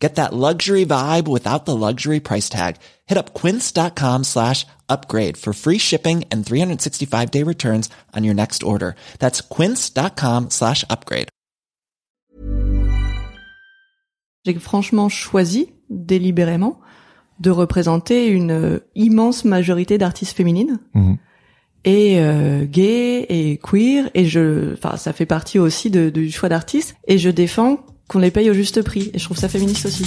Get that luxury vibe without the luxury price tag. Hit up quince.com slash upgrade for free shipping and 365 day returns on your next order. That's quince.com slash upgrade. J'ai franchement choisi, délibérément, de représenter une euh, immense majorité d'artistes féminines. Mhm. Et euh, gay et queer et je, enfin ça fait partie aussi de- du choix d'artistes et je défends qu'on les paye au juste prix et je trouve ça féministe aussi.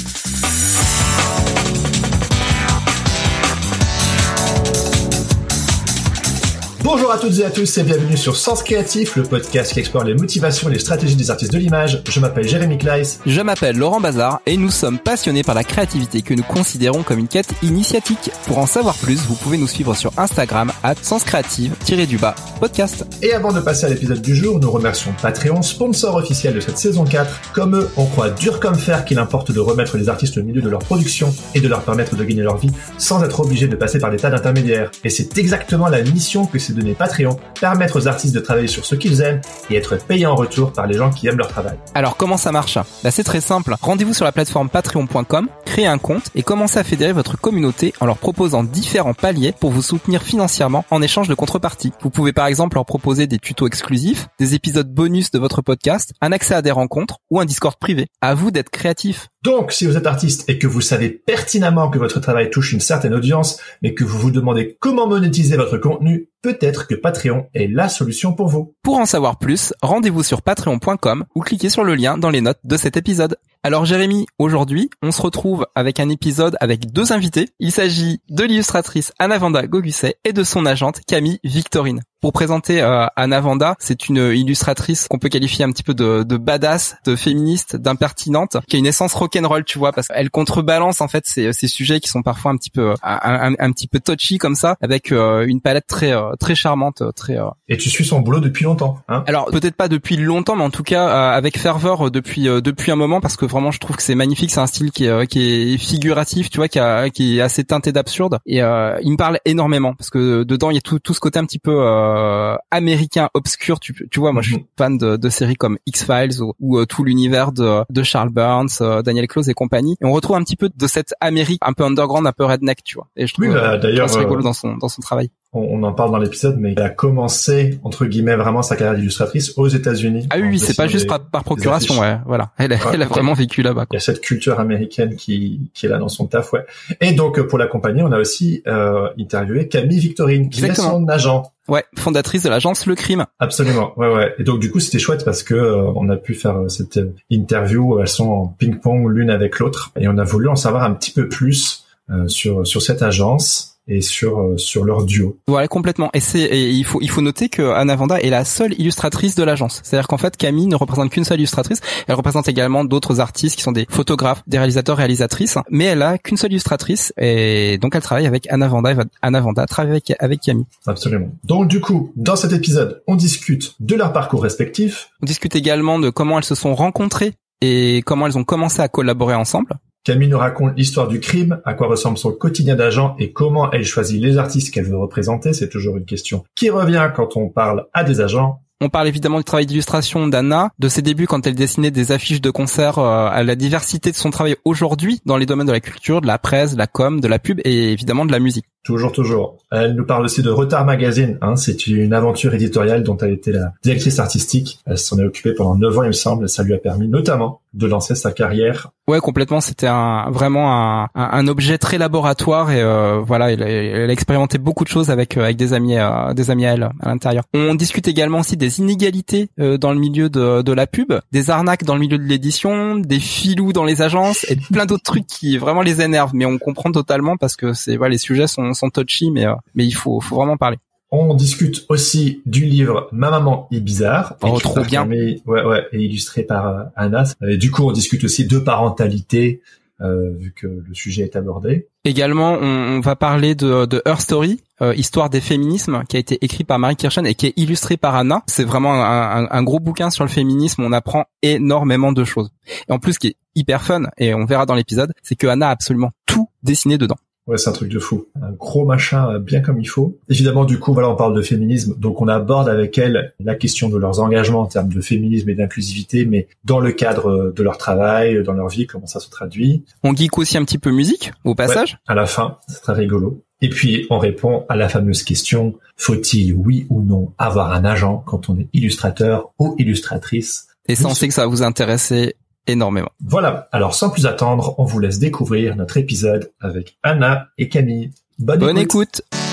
Bonjour à toutes et à tous et bienvenue sur Sens Créatif, le podcast qui explore les motivations et les stratégies des artistes de l'image. Je m'appelle Jérémy Kleiss. Je m'appelle Laurent Bazar et nous sommes passionnés par la créativité que nous considérons comme une quête initiatique. Pour en savoir plus, vous pouvez nous suivre sur Instagram à senscreative-du-bas podcast. Et avant de passer à l'épisode du jour, nous remercions Patreon, sponsor officiel de cette saison 4. Comme eux, on croit dur comme fer qu'il importe de remettre les artistes au milieu de leur production et de leur permettre de gagner leur vie sans être obligés de passer par des tas d'intermédiaires. Et c'est exactement la mission que donné Patreon, permettre aux artistes de travailler sur ce qu'ils aiment et être payés en retour par les gens qui aiment leur travail. Alors comment ça marche? Bah, C'est très simple. Rendez-vous sur la plateforme patreon.com, créez un compte et commencez à fédérer votre communauté en leur proposant différents paliers pour vous soutenir financièrement en échange de contrepartie. Vous pouvez par exemple leur proposer des tutos exclusifs, des épisodes bonus de votre podcast, un accès à des rencontres ou un Discord privé. À vous d'être créatif. Donc, si vous êtes artiste et que vous savez pertinemment que votre travail touche une certaine audience, mais que vous vous demandez comment monétiser votre contenu, peut-être que Patreon est la solution pour vous. Pour en savoir plus, rendez-vous sur patreon.com ou cliquez sur le lien dans les notes de cet épisode. Alors Jérémy, aujourd'hui, on se retrouve avec un épisode avec deux invités. Il s'agit de l'illustratrice Anna Vanda Gogusset et de son agente Camille Victorine. Pour présenter euh, Anna Vanda, c'est une illustratrice qu'on peut qualifier un petit peu de, de badass, de féministe, d'impertinente, qui a une essence rock'n'roll, tu vois, parce qu'elle contrebalance en fait ces, ces sujets qui sont parfois un petit peu euh, un, un- un petit peu touchy comme ça, avec euh, une palette très euh, très charmante, euh, très euh, Et tu suis son boulot depuis longtemps, hein? Alors peut-être pas depuis longtemps, mais en tout cas euh, avec ferveur depuis euh, depuis un moment parce que vraiment je trouve que c'est magnifique, c'est un style qui est euh, qui est figuratif, tu vois, qui a qui est assez teinté d'absurde et euh, il me parle énormément parce que dedans il y a tout tout ce côté un petit peu euh, américain obscur, tu tu vois, moi je suis Mhm. fan de, de séries comme X Files ou, ou, euh, tout l'univers de de Charles Burns, euh, Daniel Close et compagnie et on retrouve un petit peu de cette Amérique un peu underground, un peu redneck, tu vois. Et je trouve Oui, bah, euh, d'ailleurs, rigolo euh, dans son dans son travail. On, on en parle dans l'épisode, mais elle a commencé, entre guillemets, vraiment sa carrière d'illustratrice aux États-Unis. Ah oui, oui, c'est pas juste des- par, par procuration, ouais, voilà. Elle, a- Ouais, elle a vraiment vécu là-bas. Il y a cette culture américaine qui, qui est là dans son taf, ouais. Et donc, pour l'accompagner, on a aussi euh, interviewé Camille Victorine, qui Exactement. est son agent. Ouais, fondatrice de l'agence Le Crime. Absolument, ouais, ouais. Et donc du coup, c'était chouette parce que euh, on a pu faire euh, cette euh, interview. Elles sont en ping-pong l'une avec l'autre, et on a voulu en savoir un petit peu plus euh, sur sur cette agence et sur euh, sur leur duo. Voilà, complètement. Et c'est, et il faut, il faut noter que Anna Vanda est la seule illustratrice de l'agence. C'est-à-dire qu'en fait, Camille ne représente qu'une seule illustratrice. Elle représente également d'autres artistes qui sont des photographes, des réalisateurs, réalisatrices. Mais elle a qu'une seule illustratrice. Et donc, elle travaille avec Anna Vanda. Et Anna Vanda travaille avec, avec Camille. Absolument. Donc du coup, dans cet épisode, on discute de leur parcours respectif. On discute également de comment elles se sont rencontrées et comment elles ont commencé à collaborer ensemble. Camille nous raconte l'histoire du crime, à quoi ressemble son quotidien d'agent et comment elle choisit les artistes qu'elle veut représenter. C'est toujours une question qui revient quand on parle à des agents. On parle évidemment du travail d'illustration d'Anna, de ses débuts quand elle dessinait des affiches de concerts, euh, à la diversité de son travail aujourd'hui dans les domaines de la culture, de la presse, de la com, de la pub et évidemment de la musique. Toujours, toujours. Elle nous parle aussi de Retard Magazine. Hein, c'est une aventure éditoriale dont elle était la directrice artistique. Elle s'en est occupée pendant neuf ans, il me semble. Ça lui a permis notamment de lancer sa carrière. Ouais, complètement. C'était un, vraiment un, un, objet très laboratoire et euh, voilà, elle, elle a expérimenté beaucoup de choses avec euh, avec des amis, euh, des amis à elle à l'intérieur. On discute également aussi des inégalités euh, dans le milieu de, de la pub, des arnaques dans le milieu de l'édition, des filous dans les agences et plein d'autres trucs qui vraiment les énervent. Mais on comprend totalement parce que c'est voilà, les sujets sont, sont touchy, mais euh, mais il faut faut vraiment parler. On discute aussi du livre Ma maman est bizarre. Oh, trop bien. Ouais, ouais, et illustré par euh, Anna. Et du coup, on discute aussi de parentalité, euh, vu que le sujet est abordé. Également, on, on va parler de, de Her Story, euh, histoire des féminismes, qui a été écrit par Marie Kirchen et qui est illustré par Anna. C'est vraiment un, un, un, gros bouquin sur le féminisme. On apprend énormément de choses. Et en plus, ce qui est hyper fun, et on verra dans l'épisode, c'est que Anna a absolument tout dessiné dedans. Ouais, c'est un truc de fou. Un gros machin euh, bien comme il faut. Évidemment, du coup, voilà, on parle de féminisme, donc on aborde avec elle la question de leurs engagements en termes de féminisme et d'inclusivité, mais dans le cadre euh, de leur travail, dans leur vie, comment ça se traduit. On geek aussi un petit peu musique au passage? Ouais, à la fin, c'est très rigolo. Et puis, on répond à la fameuse question, faut-il, oui ou non, avoir un agent quand on est illustrateur ou illustratrice? Et ça, on sait que ça va vous intéresser énormément. Voilà, alors sans plus attendre, on vous laisse découvrir notre épisode avec Anna et Camille. Bonne, Bonne écoute. écoute.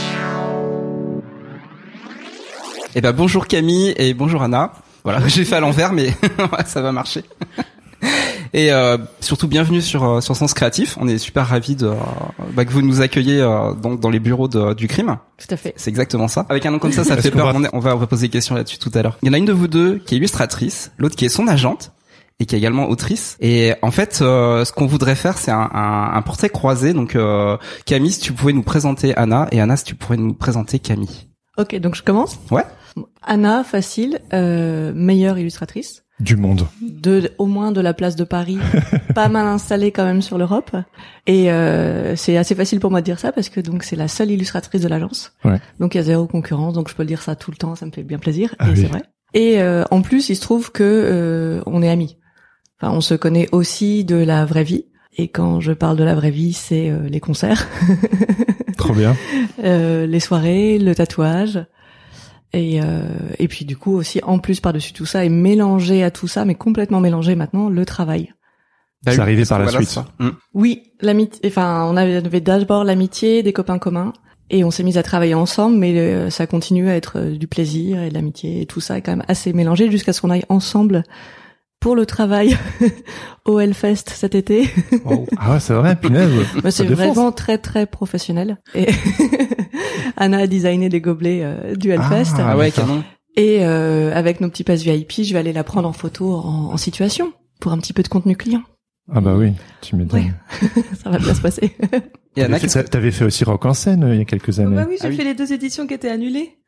Eh ben bonjour Camille et bonjour Anna. Voilà, j'ai fait à l'envers mais ça va marcher. Et euh, surtout bienvenue sur euh, sur Sens Créatif. On est super ravis de bah, que vous nous accueillez euh, donc dans les bureaux de, du crime. Tout à fait. C'est exactement ça. Avec un nom comme ça, ça fait peur. On, on, va on va poser des questions là-dessus tout à l'heure. Il y en a une de vous deux qui est illustratrice, l'autre qui est son agente et qui est également autrice. Et en fait, euh, ce qu'on voudrait faire, c'est un, un, un, portrait croisé. Donc, euh, Camille, si tu pouvais nous présenter Anna, et Anna, si tu pourrais nous présenter Camille. Ok, donc je commence. Ouais. Anna, facile, euh, meilleure illustratrice. Du monde. De, au moins de la place de Paris, pas mal installée quand même sur l'Europe. Et euh, c'est assez facile pour moi de dire ça parce que donc c'est la seule illustratrice de l'agence. Ouais. Donc il y a zéro concurrence, donc je peux le dire ça tout le temps, ça me fait bien plaisir. Ah et oui. c'est vrai. Et euh, en plus, il se trouve que euh, on est amis. Enfin, on se connaît aussi de la vraie vie. Et quand je parle de la vraie vie, c'est euh, les concerts, Trop bien. euh, les soirées, le tatouage. Et, euh, et puis du coup aussi, en plus par-dessus tout ça, et mélangé à tout ça, mais complètement mélangé maintenant, le travail. C'est oui, arrivé par la voilà, suite. ça? Oui, l'amitié. Enfin, on avait, on avait d'abord l'amitié, des copains communs, et on s'est mis à travailler ensemble, mais euh, ça continue à être euh, du plaisir et de l'amitié, et tout ça est quand même assez mélangé jusqu'à ce qu'on aille ensemble pour le travail au Hellfest cet été. Wow. Ah ouais, c'est vrai, punaise. Bah, c'est vraiment très très professionnel. Et Anna a designé des gobelets euh, du Hellfest. Ah, Ah ouais, canon. Et euh, avec nos petits passes VIP, je vais aller la prendre en photo en, en situation pour un petit peu de contenu client. Ah bah oui, tu m'étonnes. Ça va bien se passer. T'avais fait, t'avais fait aussi Rock en scène euh, il y a quelques années. bah oui, j'ai Ah oui. fait les deux éditions qui étaient annulées.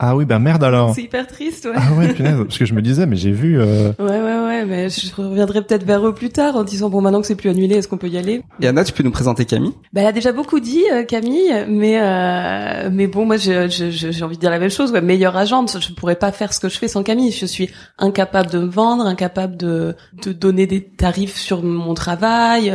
Ah oui, bah merde alors. C'est hyper triste, ouais. Ah ouais, punaise, parce que je me disais, mais j'ai vu. Euh... Ouais, ouais, ouais, mais je reviendrai peut-être vers eux plus tard en disant bon maintenant que c'est plus annulé, est-ce qu'on peut y aller? Et Anna, tu peux nous présenter Camille? Bah, elle a déjà beaucoup dit euh, Camille, mais euh, mais bon, moi je- je- je- j'ai envie de dire la même chose. Ouais, meilleure agente, je pourrais pas faire ce que je fais sans Camille. Je suis incapable de me vendre, incapable de de donner des tarifs sur mon travail.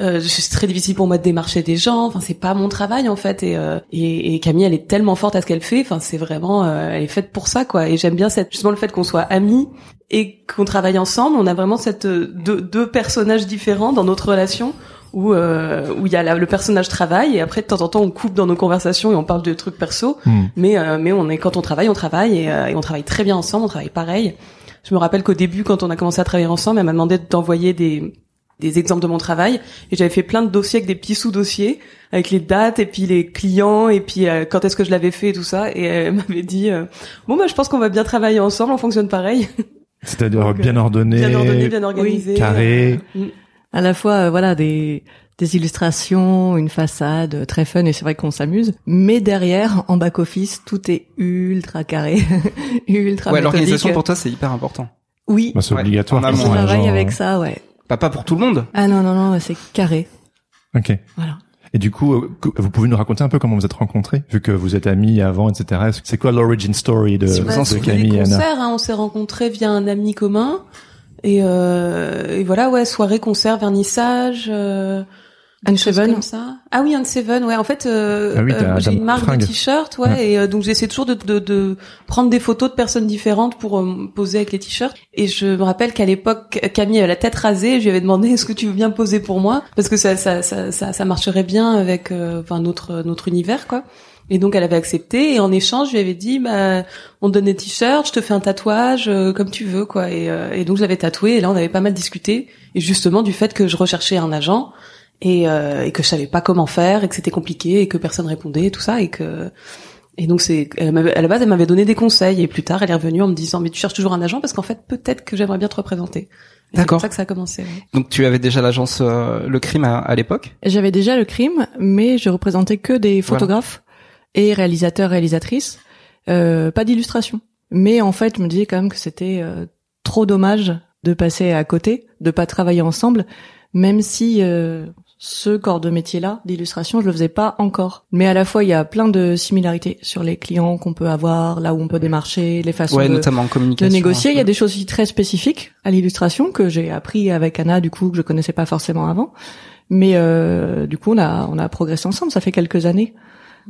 Euh, c'est très difficile pour moi de démarcher des gens. Enfin, c'est pas mon travail en fait. Et, euh, et, et Camille, elle est tellement forte à ce qu'elle fait. Enfin, c'est vraiment, euh, elle est faite pour ça quoi. Et j'aime bien cette justement le fait qu'on soit amis et qu'on travaille ensemble. On a vraiment cette euh, deux, deux personnages différents dans notre relation où euh, où il y a la- le personnage travail et après de temps en temps on coupe dans nos conversations et on parle de trucs perso hmm. mais euh, mais on est quand on travaille on travaille et, euh, et on travaille très bien ensemble on travaille pareil je me rappelle qu'au début quand on a commencé à travailler ensemble elle m'a demandé d'envoyer des des exemples de mon travail et j'avais fait plein de dossiers avec des petits sous-dossiers avec les dates et puis les clients et puis euh, quand est-ce que je l'avais fait et tout ça et elle m'avait dit euh, bon bah je pense qu'on va bien travailler ensemble on fonctionne pareil C'est-à-dire Donc, euh, bien ordonné, bien ordonné bien organisé carré. euh, mm. À la fois, euh, voilà, des des illustrations, une façade très fun et c'est vrai qu'on s'amuse. Mais derrière, en back office, tout est ultra carré, ultra Ouais, méthodique. l'organisation pour toi, c'est hyper important. Oui, Bah, c'est Ouais, obligatoire. un travaille avec ça, ouais. Pas pas pour tout le monde. Ah non non non, c'est carré. Ok. Voilà. Et du coup, euh, vous pouvez nous raconter un peu comment vous êtes rencontrés, vu que vous êtes amis avant, etc. C'est quoi l'origin story de, Si vous de Camille et Anna hein, on s'est rencontrés via un ami commun. Et, euh, et voilà, ouais, soirée, concert, vernissage. Euh, Unseven. comme ça. Ah oui, Unseven, ouais. En fait, euh, Ah oui, euh, j'ai une marque fringue. de t-shirts, ouais, Ouais. et euh, donc j'essaie toujours de, de, de prendre des photos de personnes différentes pour euh, me poser avec les t-shirts. Et je me rappelle qu'à l'époque, Camille avait la tête rasée. Et je lui avais demandé est-ce que tu veux bien poser pour moi? Parce que ça ça ça ça, ça marcherait bien avec euh, enfin notre notre univers quoi. Et donc elle avait accepté et en échange je lui avais dit bah on te donne des t-shirts, je te fais un tatouage euh, comme tu veux quoi et, euh, et donc je l'avais tatoué et là on avait pas mal discuté et justement du fait que je recherchais un agent et, euh, et que je savais pas comment faire et que c'était compliqué et que personne répondait et tout ça et que et donc c'est à la base elle m'avait donné des conseils et plus tard elle est revenue en me disant mais tu cherches toujours un agent parce qu'en fait peut-être que j'aimerais bien te représenter D'accord. C'est ça que ça a commencé. ouais. Donc tu avais déjà l'agence euh, Le Crime à, à l'époque? J'avais déjà le crime, mais je représentais que des photographes et réalisateurs, réalisatrices, euh, pas d'illustration. Mais en fait, je me disais quand même que c'était euh, trop dommage de passer à côté, de pas travailler ensemble, même si euh, ce corps de métier-là, d'illustration, je le faisais pas encore. Mais à la fois, il y a plein de similarités sur les clients qu'on peut avoir, là où on peut démarcher, les façons Ouais, de, notamment en de communication. négocier. Il y a hein. des choses aussi très spécifiques à l'illustration que j'ai appris avec Anna, du coup, que je connaissais pas forcément avant. Mais euh, du coup, on a on a progressé ensemble. Ça fait quelques années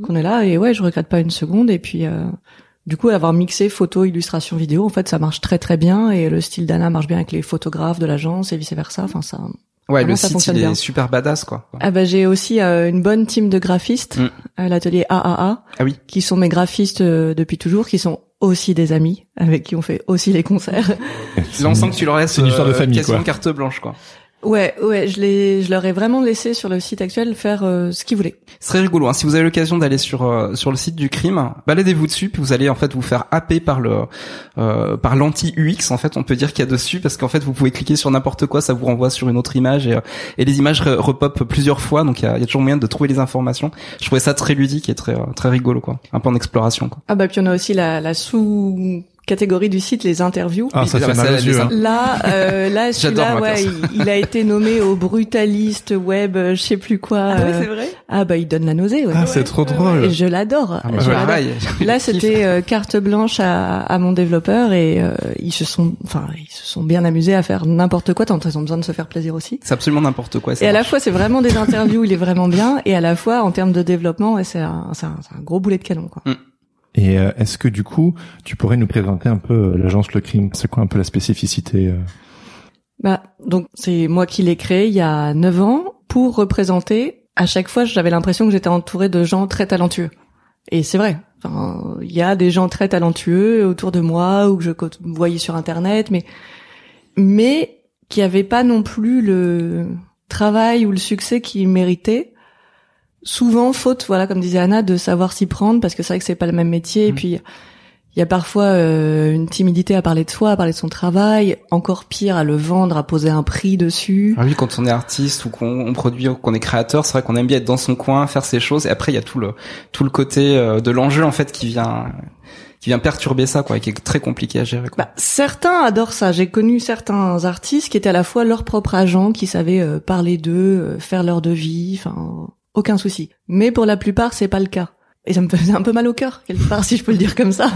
qu'on est là et ouais, je regrette pas une seconde. Et puis, euh, du coup, avoir mixé photo, illustration, vidéo, en fait, ça marche très très bien et le style d'Anna marche bien avec les photographes de l'agence et vice versa. Enfin, ça. Ouais, le ça site fonctionne il est bien. super badass quoi. Ah bah j'ai aussi euh, une bonne team de graphistes Mm. à l'atelier AAA Ah oui. qui sont mes graphistes euh, depuis toujours, qui sont aussi des amis avec qui on fait aussi les concerts. Que tu leur laisses c'est une histoire de euh, famille, quasiment quoi. carte blanche quoi. Ouais, ouais, je les, je leur ai vraiment laissé sur le site actuel faire euh, ce qu'ils voulaient. Ce serait rigolo. Hein. Si vous avez l'occasion d'aller sur euh, sur le site du crime, baladez-vous dessus, puis vous allez en fait vous faire happer par le euh, par l'anti UX. En fait, on peut dire qu'il y a dessus parce qu'en fait vous pouvez cliquer sur n'importe quoi, ça vous renvoie sur une autre image et, euh, et les images re- repopent plusieurs fois. Donc il y a, il y a toujours moyen de trouver les informations. Je trouvais ça très ludique et très euh, très rigolo quoi. Un peu en exploration quoi. Ah bah puis on a aussi la, la sous catégorie du site les interviews. Ah, ça ça, mal aux les yeux. in- hein. Là, euh, là, celui-là, ouais, il, il a été nommé au brutaliste web, euh, je sais plus quoi. Ah euh, c'est vrai? ah bah il donne la nausée. Ouais. Ah, c'est trop drôle. Et je l'adore. Ah, bah, je l'adore. pareil. Là, c'était euh, carte blanche à, à mon développeur et euh, ils se sont, enfin, ils se sont bien amusés à faire n'importe quoi. Tant qu'ils ont besoin de se faire plaisir aussi. C'est absolument n'importe quoi. ça Et à la fois, c'est vraiment des interviews, il est vraiment bien, et à la fois, en termes de développement, ouais, c'est un, c'est un, c'est un gros boulet de canon, quoi. Et euh, est-ce que du coup, tu pourrais nous présenter un peu euh, l'agence Le Crime? C'est quoi un peu la spécificité euh? Bah, donc c'est moi qui l'ai créé il y a 9 ans pour représenter. À chaque fois, j'avais l'impression que j'étais entourée de gens très talentueux. Et c'est vrai. Il y a des gens très talentueux autour de moi ou que je voyais sur internet, mais mais qui avaient pas non plus le travail ou le succès qu'ils méritaient. Souvent faute, voilà, comme disait Anna, de savoir s'y prendre parce que c'est vrai que c'est pas le même métier. Et Mhm. puis il y a parfois euh, une timidité à parler de soi, à parler de son travail, encore pire à le vendre, à poser un prix dessus. Ah oui, quand on est artiste ou qu'on on produit ou qu'on est créateur, c'est vrai qu'on aime bien être dans son coin, faire ses choses. Et après, il y a tout le tout le côté euh, de l'enjeu en fait qui vient qui vient perturber ça, quoi, et qui est très compliqué à gérer. Quoi. Bah, certains adorent ça. J'ai connu certains artistes qui étaient à la fois leur propre agent, qui savaient euh, parler d'eux, euh, faire leur devis, enfin aucun souci. Mais pour la plupart, c'est pas le cas. Et ça me faisait un peu mal au cœur quelque part, si je peux le dire comme ça.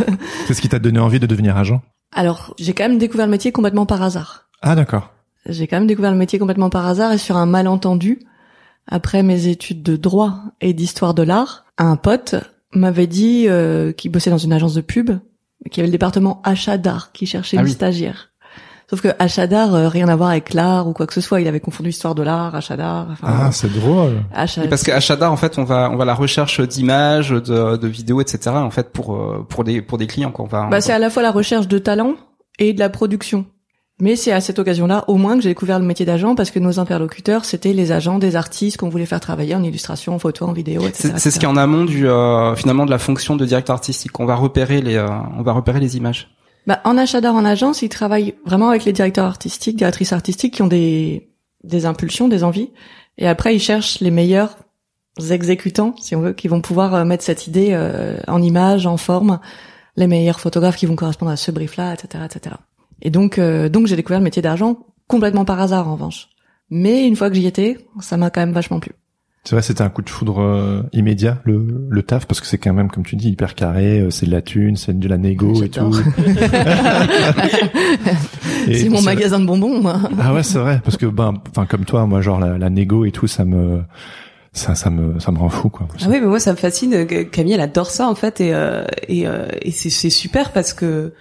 C'est ce qui t'a donné envie de devenir agent? Alors, j'ai quand même découvert le métier complètement par hasard. Ah d'accord. J'ai quand même découvert le métier complètement par hasard et sur un malentendu. Après mes études de droit et d'histoire de l'art, un pote m'avait dit euh, qu'il bossait dans une agence de pub, qu'il y avait le département achat d'art qui cherchait Ah une oui. stagiaire. Sauf que achat d'art, euh, rien à voir avec l'art ou quoi que ce soit. Il avait confondu histoire de l'art. Enfin, Ah c'est drôle. achat. Oui, parce qu'à Shada, en fait, on va on va à la recherche d'images, de, de vidéos, etc. En fait, pour euh, pour des pour des clients, quoi. On va. Bah, c'est à la fois la recherche de talent et de la production. Mais c'est à cette occasion-là, au moins, que j'ai découvert le métier d'agent parce que nos interlocuteurs, c'était les agents des artistes qu'on voulait faire travailler en illustration, en photo, en vidéo, etc. c'est c'est ce qui est en amont du euh, finalement de la fonction de directeur artistique. On va repérer les euh, on va repérer les images. Bah, en achat d'art en agence, ils travaillent vraiment avec les directeurs artistiques, directrices artistiques qui ont des, des impulsions, des envies. Et après, ils cherchent les meilleurs exécutants, si on veut, qui vont pouvoir euh, mettre cette idée euh, en image, en forme, les meilleurs photographes qui vont correspondre à ce brief-là, etc., etc. Et donc, euh, donc j'ai découvert le métier d'argent complètement par hasard, en revanche. Mais une fois que j'y étais, ça m'a quand même vachement plu. C'est vrai, c'était un coup de foudre euh, immédiat le le taf parce que c'est quand même comme tu dis hyper carré, euh, c'est de la thune, c'est de la négo et tout. C'est mon magasin de bonbons, moi. Ah ouais, c'est vrai parce que ben enfin comme toi, moi genre la, la négo et tout ça me ça ça me ça me rend fou quoi. Ah oui, mais moi ça me fascine. Camille, elle adore ça en fait, et euh, et, euh, et c'est c'est super parce que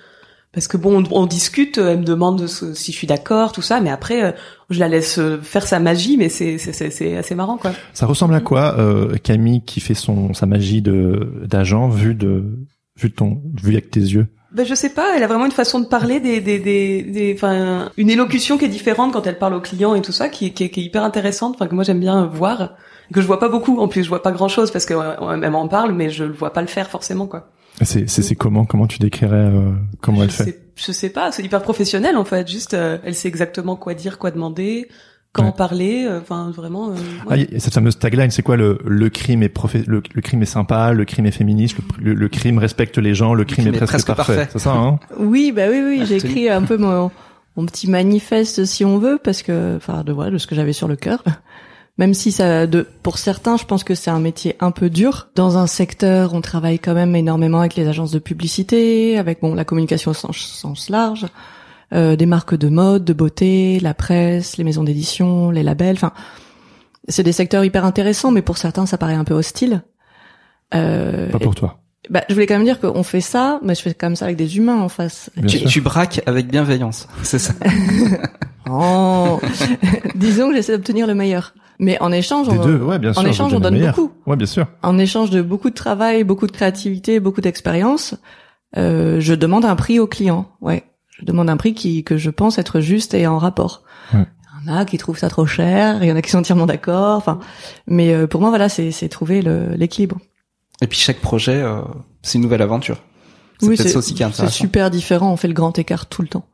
parce que bon, on, on discute, elle me demande ce- si je suis d'accord, tout ça, mais après euh, je la laisse euh, faire sa magie, mais c'est c'est assez marrant quoi. Ça ressemble à quoi euh, Camille qui fait son sa magie de d'agent vu de vu de ton vu avec tes yeux? Ben je sais pas, elle a vraiment une façon de parler des des des des enfin une élocution qui est différente quand elle parle aux clients et tout ça qui est qui est, qui est hyper intéressante, enfin que moi j'aime bien voir que je vois pas beaucoup en plus, je vois pas grand-chose parce que euh, elle m'en parle mais je le vois pas le faire forcément quoi. C'est c'est c'est comment comment tu décrirais euh, comment je elle fait sais, je sais pas, c'est hyper professionnel en fait. Juste, euh, elle sait exactement quoi dire, quoi demander, quand Ouais. parler. euh, Enfin, vraiment. euh, Ah, ouais. y a cette fameuse tagline, c'est quoi le le crime est profé- le, le crime est sympa, le crime est féministe, le, le- le crime respecte les gens, le crime, crime est est presque, presque parfait. parfait. C'est ça, hein Oui, bah oui, oui, j'ai écrit un peu mon, mon petit manifeste, si on veut, parce que, enfin, de voilà, de ce que j'avais sur le cœur. Même si ça, de, pour certains, je pense que c'est un métier un peu dur. Dans un secteur, on travaille quand même énormément avec les agences de publicité, avec bon la communication au sens, sens large, euh, des marques de mode, de beauté, la presse, les maisons d'édition, les labels. Enfin, c'est des secteurs hyper intéressants, mais pour certains, ça paraît un peu hostile. Euh, Pas pour toi. bah, je voulais quand même dire qu'on fait ça, mais je fais quand même ça avec des humains en face. Tu, tu braques avec bienveillance, c'est ça. Oh, disons que j'essaie d'obtenir le meilleur. Mais en échange, Des on, deux, ouais, bien sûr. en échange, on donne meilleure. beaucoup. Ouais, bien sûr. En échange de beaucoup de travail, beaucoup de créativité, beaucoup d'expérience, euh, je demande un prix au client. Ouais, je demande un prix qui que je pense être juste et en rapport. Ouais. Il y en a qui trouvent ça trop cher, il y en a qui sont entièrement d'accord. Enfin, mais euh, pour moi, voilà, c'est c'est trouver le- l'équilibre. Et puis chaque projet, euh, c'est une nouvelle aventure. C'est Oui, peut-être ça aussi qui est c'est intéressant. super différent. On fait le grand écart tout le temps.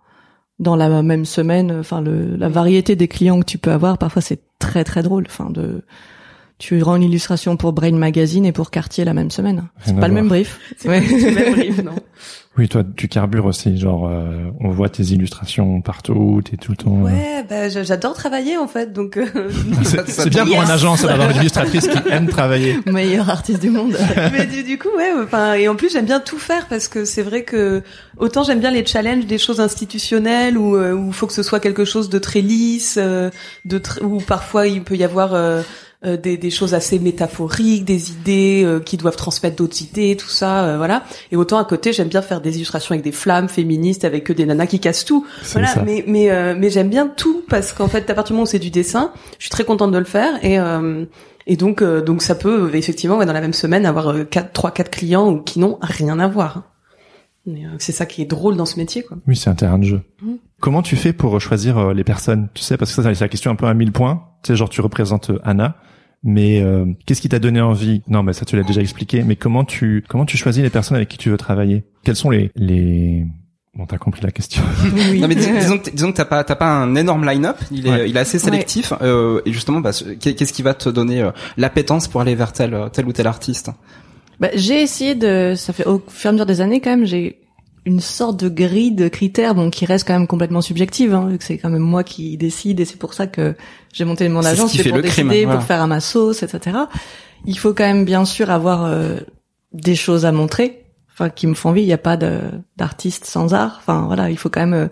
Dans la même semaine, enfin le, la variété des clients que tu peux avoir, parfois c'est très très drôle. Enfin de, tu rends une illustration pour Brain Magazine et pour Cartier la même semaine. À Pas le même brief. C'est Ouais. pas le même brief, non. Oui, toi, tu carbures aussi. Genre, euh, on voit tes illustrations partout. T'es tout le temps. euh, Ouais, bah j'a- j'adore travailler en fait, donc. euh, C'est c'est bien pour un agent, ça, d'avoir une illustratrice qui aime travailler. Meilleur artiste du monde. mais du, du coup, ouais, enfin, et en plus j'aime bien tout faire parce que c'est vrai que autant j'aime bien les challenges des choses institutionnelles où euh, où il faut que ce soit quelque chose de très lisse, euh, de tr- où parfois il peut y avoir euh, euh, des, des choses assez métaphoriques, des idées euh, qui doivent transmettre d'autres idées, tout ça, euh, voilà. Et autant à côté, j'aime bien faire des illustrations avec des flammes féministes, avec que des nanas qui cassent tout. Voilà, ça. mais mais euh, mais j'aime bien tout parce qu'en fait, à partir du moment où c'est du dessin, je suis très contente de le faire et euh, et donc euh, donc ça peut effectivement ouais, dans la même semaine avoir quatre trois quatre clients qui n'ont rien à voir. C'est ça qui est drôle dans ce métier quoi. Oui, c'est un terrain de jeu. Mhm. Comment tu fais pour choisir les personnes Tu sais, parce que ça, c'est la question un peu à mille points. Tu sais, genre, tu représentes Anna. Mais euh, qu'est-ce qui t'a donné envie? Non, mais ça tu l'as déjà expliqué. Mais comment tu comment tu choisis les personnes avec qui tu veux travailler? Quels sont les les Bon, t'as compris la question. Oui. Non mais dis- disons que disons que t'as pas t'as pas un énorme line-up, il est Ouais. il est assez sélectif euh, et justement bah, ce- qu'est- qu'est-ce qui va te donner euh, l'appétence pour aller vers tel tel ou tel artiste? Bah, j'ai essayé de, ça fait au fur et à mesure des années quand même, j'ai une sorte de grille de critères, bon, qui reste quand même complètement subjective, hein, vu que c'est quand même moi qui décide et c'est pour ça que j'ai monté mon agence, c'est pour crime, décider, voilà. pour faire à ma sauce, etc. Il faut quand même bien sûr avoir euh, des choses à montrer, enfin, qui me font envie. Il n'y a pas d'artiste sans art. Enfin, voilà, il faut quand même euh,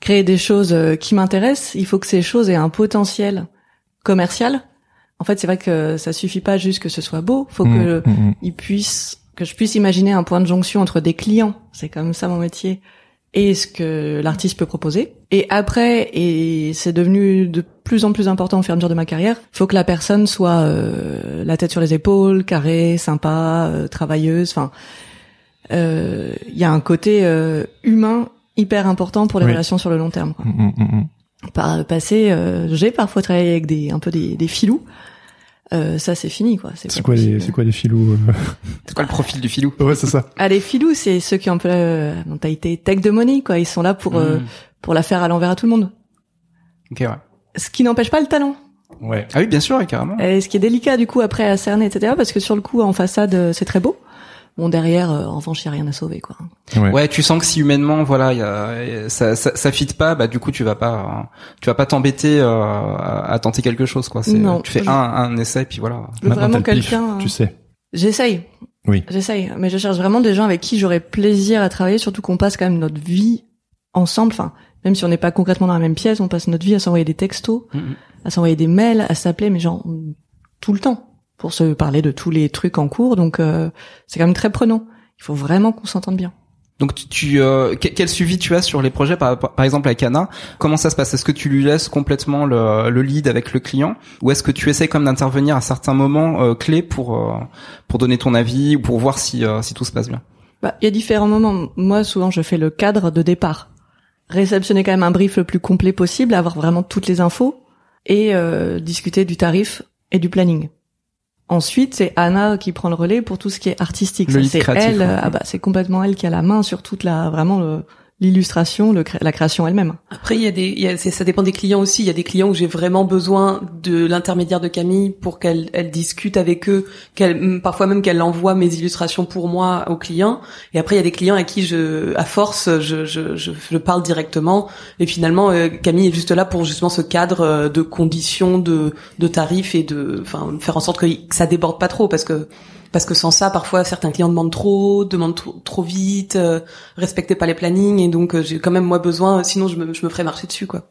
créer des choses euh, qui m'intéressent. Il faut que ces choses aient un potentiel commercial. En fait, c'est vrai que ça suffit pas juste que ce soit beau. Faut que Mm, mm, mm. il puisse que je puisse imaginer un point de jonction entre des clients, c'est comme ça mon métier, et ce que l'artiste peut proposer. Et après, et c'est devenu de plus en plus important au fur et à mesure de ma carrière, faut que la personne soit euh, la tête sur les épaules, carrée, sympa, euh, travailleuse. Enfin, euh, il y a un côté euh, humain hyper important pour les Oui. relations sur le long terme. Quoi. Mm, mm, mm. Par le passé, euh, j'ai parfois travaillé avec des un peu des, des filous. Euh, ça c'est fini quoi. C'est quoi les c'est quoi les filous euh C'est quoi le profil du filou Ouais, c'est ça. Ah, les filous, c'est ceux qui ont un peu la mentalité tech de money, quoi. Ils sont là pour euh, Mmh. pour la faire à l'envers à tout le monde. Ok ouais. Ce qui n'empêche pas le talent. Ouais. Ah oui bien sûr carrément. Et ce qui est délicat du coup après à cerner, etc. Parce que sur le coup, en façade, euh, c'est très beau. Bon, derrière, euh, en revanche, il y a rien à sauver, quoi. Ouais. Ouais, tu sens que si humainement, voilà, il y a, ça, ça, ça fit pas, bah du coup, tu vas pas, tu vas pas t'embêter euh, à, à tenter quelque chose, quoi. C'est, Non. tu fais un, un essai, puis voilà. Je veux Maintenant, vraiment quelqu'un. Tu sais. J'essaye. Oui. J'essaye. Mais je cherche vraiment des gens avec qui j'aurais plaisir à travailler, surtout qu'on passe quand même notre vie ensemble. Enfin, même si on n'est pas concrètement dans la même pièce, on passe notre vie à s'envoyer des textos, Mhm. à s'envoyer des mails, à s'appeler, mais genre tout le temps pour se parler de tous les trucs en cours. Donc euh, c'est quand même très prenant. Il faut vraiment qu'on s'entende bien. Donc tu, euh, que- quel suivi tu as sur les projets par, par par exemple avec Anna? Comment ça se passe? Est-ce que tu lui laisses complètement le, le lead avec le client? Ou est-ce que tu essaies comme d'intervenir à certains moments euh, clés pour euh, pour donner ton avis ou pour voir si euh, si tout se passe bien? Bah, il y a différents moments. Moi, souvent, je fais le cadre de départ. Réceptionner quand même un brief le plus complet possible, avoir vraiment toutes les infos et euh, discuter du tarif et du planning. Ensuite, c'est Anna qui prend le relais pour tout ce qui est artistique. C'est elle, ouais. ah bah c'est complètement elle qui a la main sur toute la vraiment le- l'illustration, la création elle-même. Après, il y a des, y a- ça dépend des clients aussi. Il y a des clients où j'ai vraiment besoin de l'intermédiaire de Camille pour qu'elle, elle discute avec eux, qu'elle, parfois même qu'elle envoie mes illustrations pour moi aux clients. Et après, il y a des clients à qui je, à force, je, je, je, parle directement. Et finalement, euh, Camille est juste là pour justement ce cadre euh, de conditions, de, tarifs et de, enfin, faire en sorte que ça déborde pas trop parce que parce que sans ça, parfois certains clients demandent trop, demandent trop, trop vite, euh, respectaient pas les plannings, et donc euh, j'ai quand même moi besoin. Sinon, je me, je me ferais marcher dessus, quoi.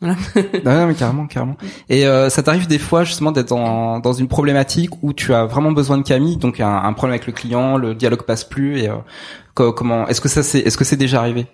Voilà. Ah ouais, mais carrément, carrément. Et euh, ça t'arrive des fois justement d'être dans, dans une problématique où tu as vraiment besoin de Camille, donc un, un problème avec le client, le dialogue passe plus et euh, co- comment est-ce que ça c'est est-ce que c'est déjà arrivé?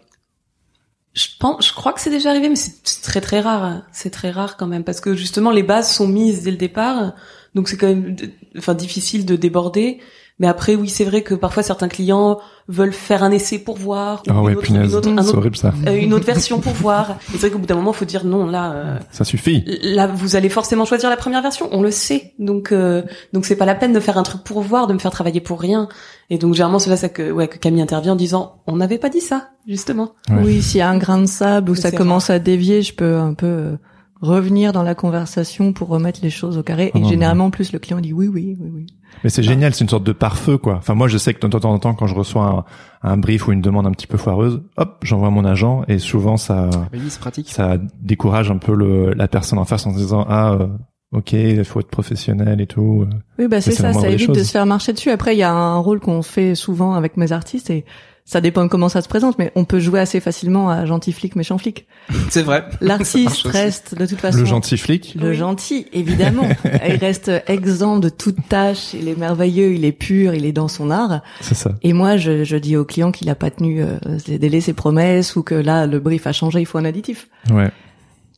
Je pense, je crois que c'est déjà arrivé, mais c'est c'est très très rare. C'est très rare quand même parce que justement les bases sont mises dès le départ, donc c'est quand même, enfin difficile de déborder. Mais après, oui, c'est vrai que parfois certains clients veulent faire un essai pour voir, ou Ah ouais, une, autre, punaise. une, autre, un C'est autre- horrible ça. euh, une autre version pour voir. Et c'est vrai qu'au bout d'un moment, faut dire non. Là, euh, Ça suffit. là, vous allez forcément choisir la première version. On le sait. Donc, euh, donc c'est pas la peine de faire un truc pour voir, de me faire travailler pour rien. Et donc, généralement, c'est là ça que, ouais, que Camille intervient en disant, on n'avait pas dit ça, justement. Ouais. Oui, s'il y a un grain de sable où ça commence à dévier, je peux un peu euh, revenir dans la conversation pour remettre les choses au carré. Ah Et non, généralement, en plus, le client dit oui, oui, oui, oui. Mais c'est génial, c'est une sorte de pare-feu, quoi. Enfin, moi, je sais que de temps en temps, quand je reçois un, un brief ou une demande un petit peu foireuse, hop, j'envoie mon agent et souvent ça, Oui, c'est pratique. ça décourage un peu le, la personne en face en se disant ah, euh, ok, il faut être professionnel et tout. Oui, bah c'est ça, ça évite choses. de se faire marcher dessus. Après, il y a un rôle qu'on fait souvent avec mes artistes et ça dépend de comment ça se présente, mais on peut jouer assez facilement à gentil flic, méchant flic. C'est vrai. L'artiste reste de toute façon Le gentil flic. le Oui. gentil, évidemment. il reste exempt de toute tâche. Il est merveilleux, il est pur, il est dans son art. C'est ça. Et moi, je, je dis au client qu'il a pas tenu euh, ses délais, ses promesses, ou que là, le brief a changé, il faut un additif. Ouais.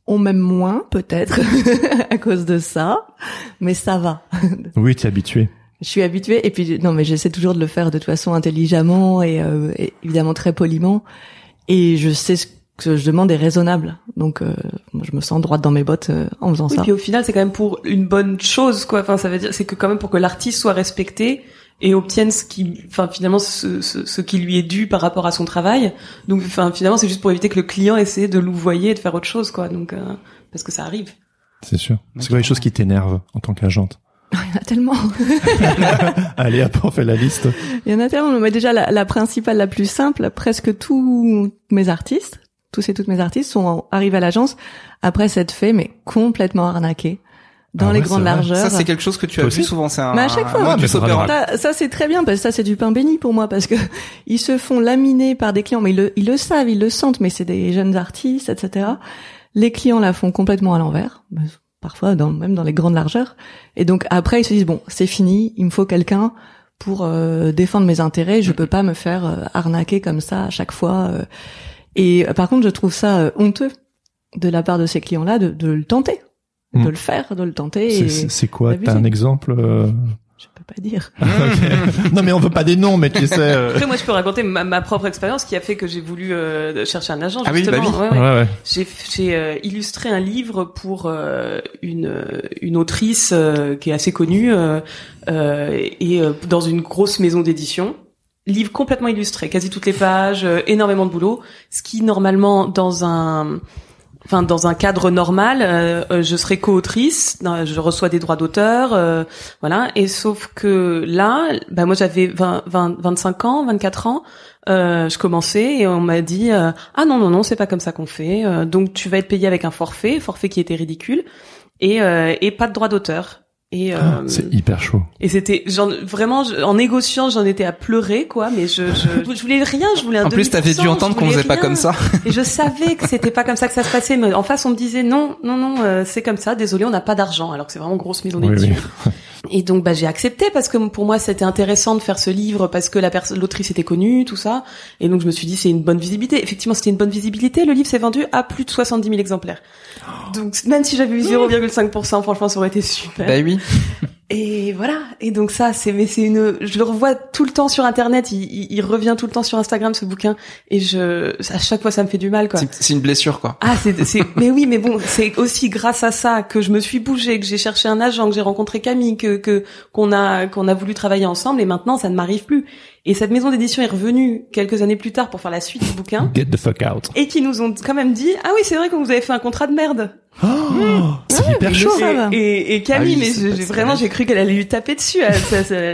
On m'aime moins, peut-être, à cause de ça, mais ça va. Oui, t'es habitué. Je suis habituée, et puis non, mais j'essaie toujours de le faire de toute façon intelligemment et, euh, et évidemment très poliment. Et je sais ce que je demande est raisonnable, donc euh, moi, je me sens droite dans mes bottes euh, en faisant Oui, ça. puis au final, c'est quand même pour une bonne chose, quoi. Enfin, ça veut dire, c'est que quand même pour que l'artiste soit respecté et obtienne ce qui, enfin, finalement, ce, ce, ce qui lui est dû par rapport à son travail. Donc, enfin, finalement, c'est juste pour éviter que le client essaie de louvoyer et de faire autre chose, quoi. Donc, euh, parce que ça arrive. C'est sûr. C'est quoi les choses qui t'énervent en tant qu'agente Il y en a tellement. Allez, après on fait la liste. Il y en a tellement. Mais déjà, la, la principale, la plus simple, presque tous mes artistes, tous et toutes mes artistes sont arrivés à l'agence après s'être fait, mais complètement arnaqués dans Ah les ouais, grandes largeurs. Ça c'est quelque chose que tu as Toi vu aussi souvent. C'est un. Mais à chaque fois. Ah. Ça, ça c'est très bien parce que ça c'est du pain béni pour moi parce que ils se font laminer par des clients, mais ils le, ils le savent, ils le sentent, mais c'est des jeunes artistes, etc. Les clients la font complètement à l'envers, bah, parfois dans, même dans les grandes largeurs. Et donc après ils se disent bon c'est fini, il me faut quelqu'un pour euh, défendre mes intérêts, je peux pas me faire euh, arnaquer comme ça à chaque fois. euh. Et euh, par contre je trouve ça euh, honteux de la part de ces clients-là de, de le tenter, Mm. de le faire, de le tenter. C'est- quoi? T'as un exemple euh pas dire. Non, mais on veut pas des noms, mais tu sais. euh, Après, moi, je peux raconter ma, ma propre expérience qui a fait que j'ai voulu euh, chercher un agent. Ah oui, justement. bah oui. Ouais, ouais. Ouais, ouais. J'ai j'ai euh, illustré un livre pour euh, une une autrice euh, qui est assez connue euh, euh, et euh, dans une grosse maison d'édition. Livre complètement illustré, quasi toutes les pages, euh, énormément de boulot. Ce qui normalement dans un Enfin, dans un cadre normal, euh, euh, je serais co-autrice, je reçois des droits d'auteur, euh, voilà. Et sauf que là, bah moi j'avais 20, 20, 25 ans, 24 ans, euh, je commençais et on m'a dit euh, ah non non non c'est pas comme ça qu'on fait, euh, donc tu vas être payé avec un forfait, forfait qui était ridicule et et pas de droits d'auteur. Et, euh, Ah, C'est hyper chaud. et c'était j'en- vraiment je- en négociant j'en étais à pleurer quoi mais je je, je voulais rien je voulais un En plus, t'avais dû 2%, entendre qu'on faisait pas comme ça. Et je savais que c'était pas comme ça que ça se passait. Mais en face, on me disait non, non, non, euh, c'est comme ça. Désolé, on n'a pas d'argent. Alors que c'est vraiment grosse maison Oui, d'édition. oui. Et donc, bah, j'ai accepté parce que pour moi, c'était intéressant de faire ce livre parce que la l'autrice était connue, tout ça. Et donc, je me suis dit, c'est une bonne visibilité. Effectivement, c'était une bonne visibilité. Le livre s'est vendu à plus de 70 000 exemplaires. Donc, même si j'avais eu 0,5%, franchement, ça aurait été super. Bah oui. Et voilà. Et donc ça, c'est mais c'est une. Je le revois tout le temps sur Internet. Il, il, il revient tout le temps sur Instagram ce bouquin. Et je, à chaque fois, ça me fait du mal, quoi. C'est- une blessure, quoi. Ah, c'est, c'est, mais oui, mais bon, c'est aussi grâce à ça que je me suis bougée, que j'ai cherché un agent, que j'ai rencontré Camille, que, que, qu'on a, qu'on a voulu travailler ensemble, et maintenant, ça ne m'arrive plus. Et cette maison d'édition est revenue quelques années plus tard pour faire la suite du bouquin, Get the fuck out. et qui nous ont quand même dit, ah oui, c'est vrai que vous avez fait un contrat de merde. Oh, c'est hyper mais chaud. Et, et, et Camille, Ah oui, mais j'ai vraiment, vrai. j'ai cru qu'elle allait lui taper dessus à,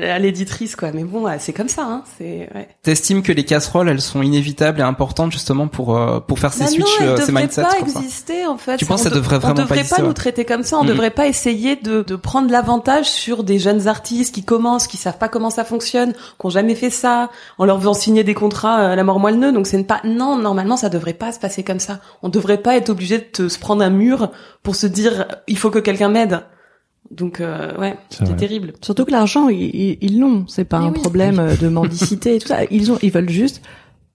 à- à l'éditrice, quoi. Mais bon, c'est comme ça, hein. C'est, ouais. T'estimes que les casseroles, elles sont inévitables et importantes justement pour euh, pour faire ces Bah switches, non, euh, elle ces devrait mindsets pas exister en fait. Tu penses On que ça de- devrait vraiment On pas devrait exister, pas nous traiter comme ça. On Mhm. devrait pas essayer de, de prendre l'avantage sur des jeunes artistes qui commencent, qui savent pas comment ça fonctionne, qui ont jamais fait ça, en leur faisant signer des contrats à la mort moelle nœud. Donc c'est pas. Non, normalement ça devrait pas se passer comme ça. On devrait pas être obligé de te- se prendre un mur pour se dire il faut que quelqu'un m'aide. Donc euh, ouais, C'est terrible. Surtout que l'argent, ils l'ont. C'est pas Mais un oui. problème euh, de mendicité et tout ça. Ils ont, ils veulent juste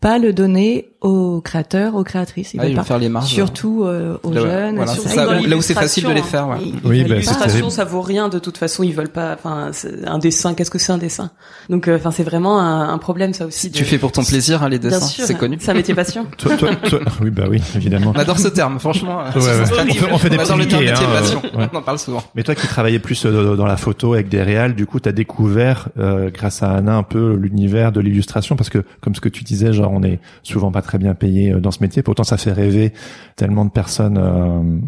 pas le donner aux créateurs, aux créatrices. Ils Ah, veulent ils pas. faire les marges. Surtout euh, aux Là, jeunes. Voilà, surtout c'est ça, là où c'est facile de les faire. Ouais. Ils- Oui, bah. L'illustration, ça vaut rien de toute façon. Ils veulent pas. Enfin, c'est un dessin. Qu'est-ce que c'est un dessin? Donc, euh, enfin, c'est vraiment un, un problème ça aussi. Tu fais pour ton plaisir hein, les Bien dessins, sûr, c'est connu. C'est un métier passion. Toi, toi, toi- oui, bah oui, évidemment. On adore ce terme, franchement. Ouais, ça, ça On fait- horrible. on fait des le petits terme métier hein, passion. On en parle souvent. Mais toi qui travaillais plus euh, dans la photo avec des réals, du coup, tu as découvert, euh, grâce à Anna, un peu l'univers de l'illustration, parce que, comme ce que tu disais, genre, on est souvent pas très bien payé euh, dans ce métier, pourtant ça fait rêver tellement de personnes euh,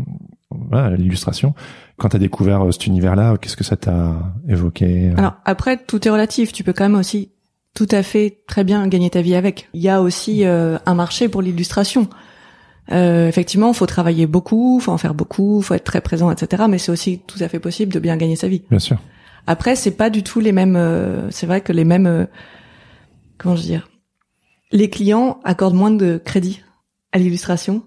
voilà, à l'illustration. Quand tu as découvert euh, cet univers-là, qu'est-ce que ça t'a évoqué euh? Alors après, tout est relatif. Tu peux quand même aussi tout à fait très bien gagner ta vie avec. Il y a aussi euh, un marché pour l'illustration. Euh, effectivement, faut travailler beaucoup, faut en faire beaucoup, faut être très présent, etc. Mais c'est aussi tout à fait possible de bien gagner sa vie. Bien sûr. Après, c'est pas du tout les mêmes. euh, c'est vrai que les mêmes. euh, comment je veux dire Les clients accordent moins de crédit à l'illustration,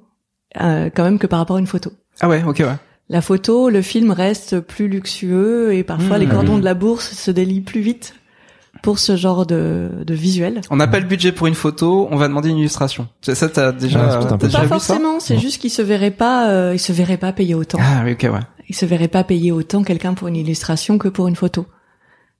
euh, quand même que par rapport à une photo. Ah ouais, ok, ouais. La photo, le film reste plus luxueux et parfois Mmh, les ah cordons oui. de la bourse se délient plus vite pour ce genre de, de visuel. On n'a pas le budget pour une photo, on va demander une illustration. Ça, ça, t'as déjà, peu déjà Pas vu ça forcément, c'est juste qu'ils se verraient pas, euh, ils se verraient pas payer autant. Ah oui, ok, ouais. Ils se verraient pas payer autant quelqu'un pour une illustration que pour une photo.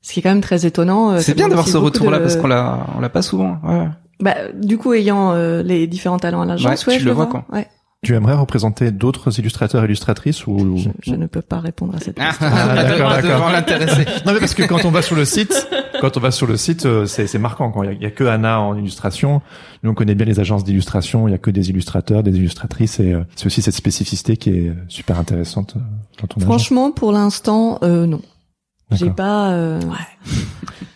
Ce qui est quand même très étonnant. euh, C'est bien d'avoir ce retour-là de- parce qu'on l'a, on l'a pas souvent. Ouais. Bah, du coup, ayant euh, les différents talents à l'agence, Ouais, ouais, tu je le vois, vois. Ouais. Tu aimerais représenter d'autres illustrateurs, illustratrices ou Je, je ne peux pas répondre à cette Ah, question. d'accord, d'accord. Devant l'intéressé. Non mais parce que quand on va sur le site, quand on va sur le site, euh, c'est c'est marquant. Quand il y, a- il y a que Anna en illustration, nous on connaît bien les agences d'illustration. Il y a que des illustrateurs, des illustratrices, et euh, c'est aussi cette spécificité qui est super intéressante euh, dans ton agence. Franchement, pour l'instant, euh, non. J'ai pas. euh,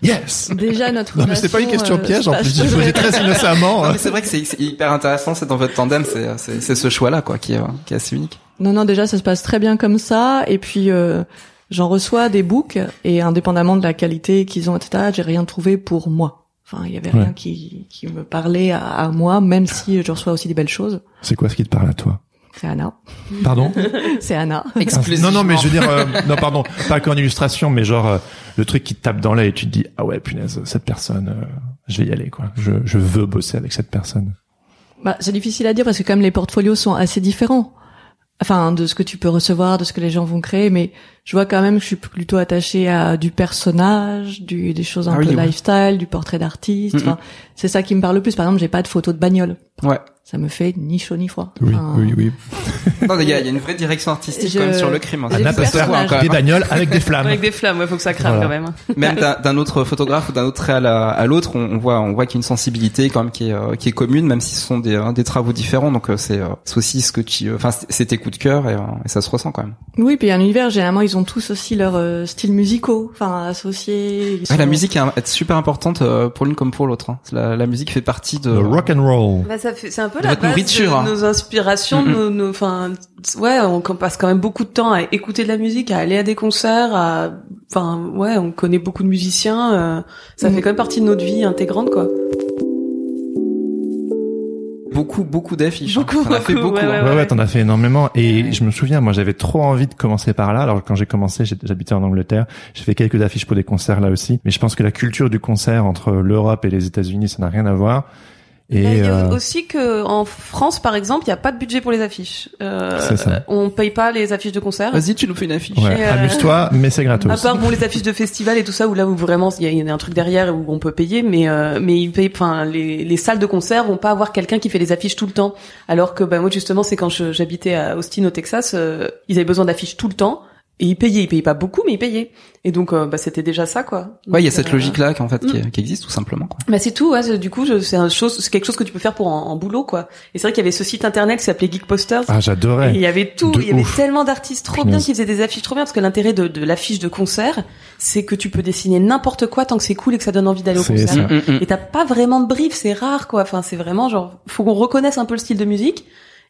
Yes. Déjà notre. Non mais c'est pas une question euh, piège en plus. Je posais très innocemment. Non, hein. mais c'est vrai que c'est c'est hyper intéressant, c'est dans votre tandem, c'est, c'est, c'est ce choix-là, quoi, qui est, qui est assez unique. Non, non, déjà, ça se passe très bien comme ça. Et puis, euh, j'en reçois des books et indépendamment de la qualité qu'ils ont, etc., j'ai rien trouvé pour moi. Enfin, il y avait rien Ouais. qui, qui me parlait à, à moi, même si je reçois aussi des belles choses. C'est quoi ce qui te parle à toi? C'est Anna. Pardon C'est Anna. Non non mais je veux dire euh, non pardon pas qu'en illustration mais genre euh, le truc qui te tape dans l'œil et tu te dis ah ouais punaise cette personne euh, je vais y aller quoi. Je je veux bosser avec cette personne. Bah, c'est difficile à dire parce que comme les portfolios sont assez différents. Enfin, de ce que tu peux recevoir, de ce que les gens vont créer, mais je vois quand même que je suis plutôt attachée à du personnage, du, des choses un Ah peu oui, ouais. lifestyle, du portrait d'artiste. Enfin, c'est ça qui me parle le plus. Par exemple, j'ai pas de photo de bagnole. Ouais. Ça me fait ni chaud ni froid. Oui Enfin, oui oui. Non, il y a, il y a une vraie direction artistique Je- quand même sur le crime. hein. Voit personnage. quand Des même, hein. bagnoles avec des flammes. Avec des flammes, ouais, faut que ça crame Voilà. quand même. Même d'un, autre photographe ou d'un autre trait à, la- à l'autre, on, on voit, on voit qu'il y a une sensibilité quand même qui est, euh, qui est commune, même si ce sont des, euh, des travaux différents. Donc euh, c'est, euh, c'est aussi ce que tu, enfin c'est c'est tes coups de cœur et, euh, et ça se ressent quand même. Oui, puis un univers, généralement, ils ont tous aussi leur euh, style musicaux, enfin associés. Ils la musique est, super importante euh, pour l'une comme pour l'autre. hein. La, la musique fait partie de. Le rock and roll. Bah, ça fait, c'est un peu De la base nourriture, de hein. nos inspirations, Mhm. nos, nos, enfin, ouais, on on passe quand même beaucoup de temps à écouter de la musique, à aller à des concerts, à, enfin, ouais, on connaît beaucoup de musiciens, euh, ça Mhm. fait quand même partie de notre vie intégrante, quoi. Beaucoup, beaucoup d'affiches. hein. Beaucoup, T'en as fait beaucoup, beaucoup. ouais, hein. Ouais, ouais, ouais. t'en as fait énormément. Et Ouais. je me souviens, moi, j'avais trop envie de commencer par là. Alors, quand j'ai commencé, j'habitais en Angleterre. J'ai fait quelques affiches pour des concerts là aussi. Mais je pense que la culture du concert entre l'Europe et les États-Unis, ça n'a rien à voir. Et il y a euh, aussi que en France, par exemple, il n'y a pas de budget pour les affiches. Euh, ça. On paye pas les affiches de concert. Vas-y, tu nous fais une affiche. ouais, euh, amuse-toi, mais c'est gratos. À part bon les affiches de festival et tout ça où là où vraiment il y a- il y, a un truc derrière où on peut payer mais euh, mais ils payent enfin les, les salles de concert vont pas avoir quelqu'un qui fait les affiches tout le temps alors que bah moi justement c'est quand j'habitais à Austin au Texas euh, ils avaient besoin d'affiches tout le temps et ils payaient ils payaient pas beaucoup mais ils payaient et donc euh, bah c'était déjà ça quoi. Ouais, il y a Donc, cette euh, logique-là qui en fait qui, Mm. qui existe tout simplement. Quoi. bah c'est tout, ouais, c'est- du coup, je- c'est un chose, c'est quelque chose que tu peux faire pour en, en boulot, quoi. Et c'est vrai qu'il y avait ce site internet qui s'appelait Geek Posters. Ah, Et j'adorais. il y avait tout, De il y avait ouf. tellement d'artistes trop bien qui faisaient des affiches trop bien, parce que l'intérêt de, de l'affiche de concert, c'est que tu peux dessiner n'importe quoi tant que c'est cool et que ça donne envie d'aller au concert. ça. Mm, mm. Et t'as pas vraiment de brief, c'est rare, quoi. Enfin, c'est vraiment genre, faut qu'on reconnaisse un peu le style de musique.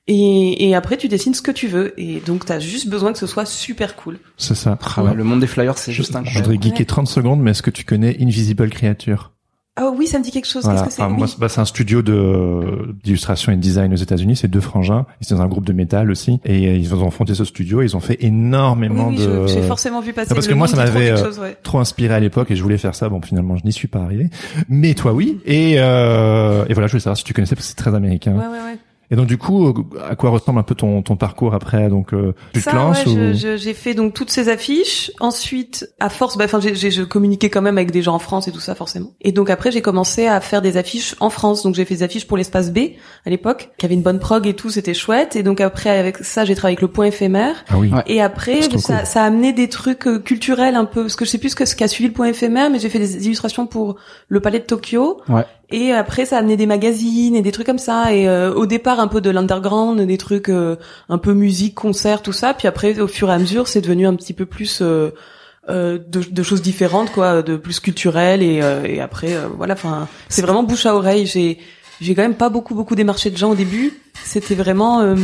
Et, et après, tu dessines ce que tu veux. Et donc, t'as juste besoin que ce soit super cool. C'est ça. Ah ouais, le monde des flyers, c'est Je, juste je incroyable. voudrais geeker Ouais. 30 secondes, mais est-ce que tu connais Invisible Creature? Ah oui, ça me dit quelque chose. Voilà. Qu'est-ce que c'est? Enfin, moi, Oui. c'est bah, c'est un studio de d'illustration et de design aux États-Unis. C'est deux frangins. Ils sont dans un groupe de métal aussi, et euh, ils ont fondé ce studio. Ils ont fait énormément oui, de. je- j'ai forcément vu passer. Ah, parce le que moi, ça trop m'avait, quelque euh, chose, ouais. trop inspiré à l'époque et je voulais faire ça. Bon, finalement, je n'y suis pas arrivé. Mais toi, oui. Et, euh, et voilà, je voulais savoir si tu connaissais parce que c'est très américain. Ouais, ouais, ouais. Et donc, du coup, euh, à quoi ressemble un peu ton, ton parcours après Donc, euh, tu te lances ouais, ou je- je- j'ai fait donc toutes ces affiches. Ensuite, à force, bah, enfin, j'ai, j'ai- je communiquais quand même avec des gens en France et tout ça, forcément. Et donc après, j'ai commencé à faire des affiches en France. Donc j'ai fait des affiches pour l'espace B à l'époque, qui avait une bonne prog et tout, c'était chouette. Et donc après, avec ça, j'ai travaillé avec le Point éphémère. Ah oui. Ouais. Et après, ça, cool. ça a amené des trucs euh, culturels un peu, parce que je sais plus ce que- ce qu'a suivi le Point éphémère, mais j'ai fait des illustrations pour le Palais de Tokyo. Ouais. Et après, ça a amené des magazines et des trucs comme ça. Et euh, au départ, un peu de l'underground, des trucs euh, un peu musique, concert, tout ça. Puis après, au fur et à mesure, c'est devenu un petit peu plus euh, euh, de, de choses différentes, quoi, de plus culturelles. Et, euh, et après, euh, voilà. Enfin, c'est vraiment bouche à oreille. J'ai j'ai quand même pas beaucoup beaucoup démarché de gens au début. C'était vraiment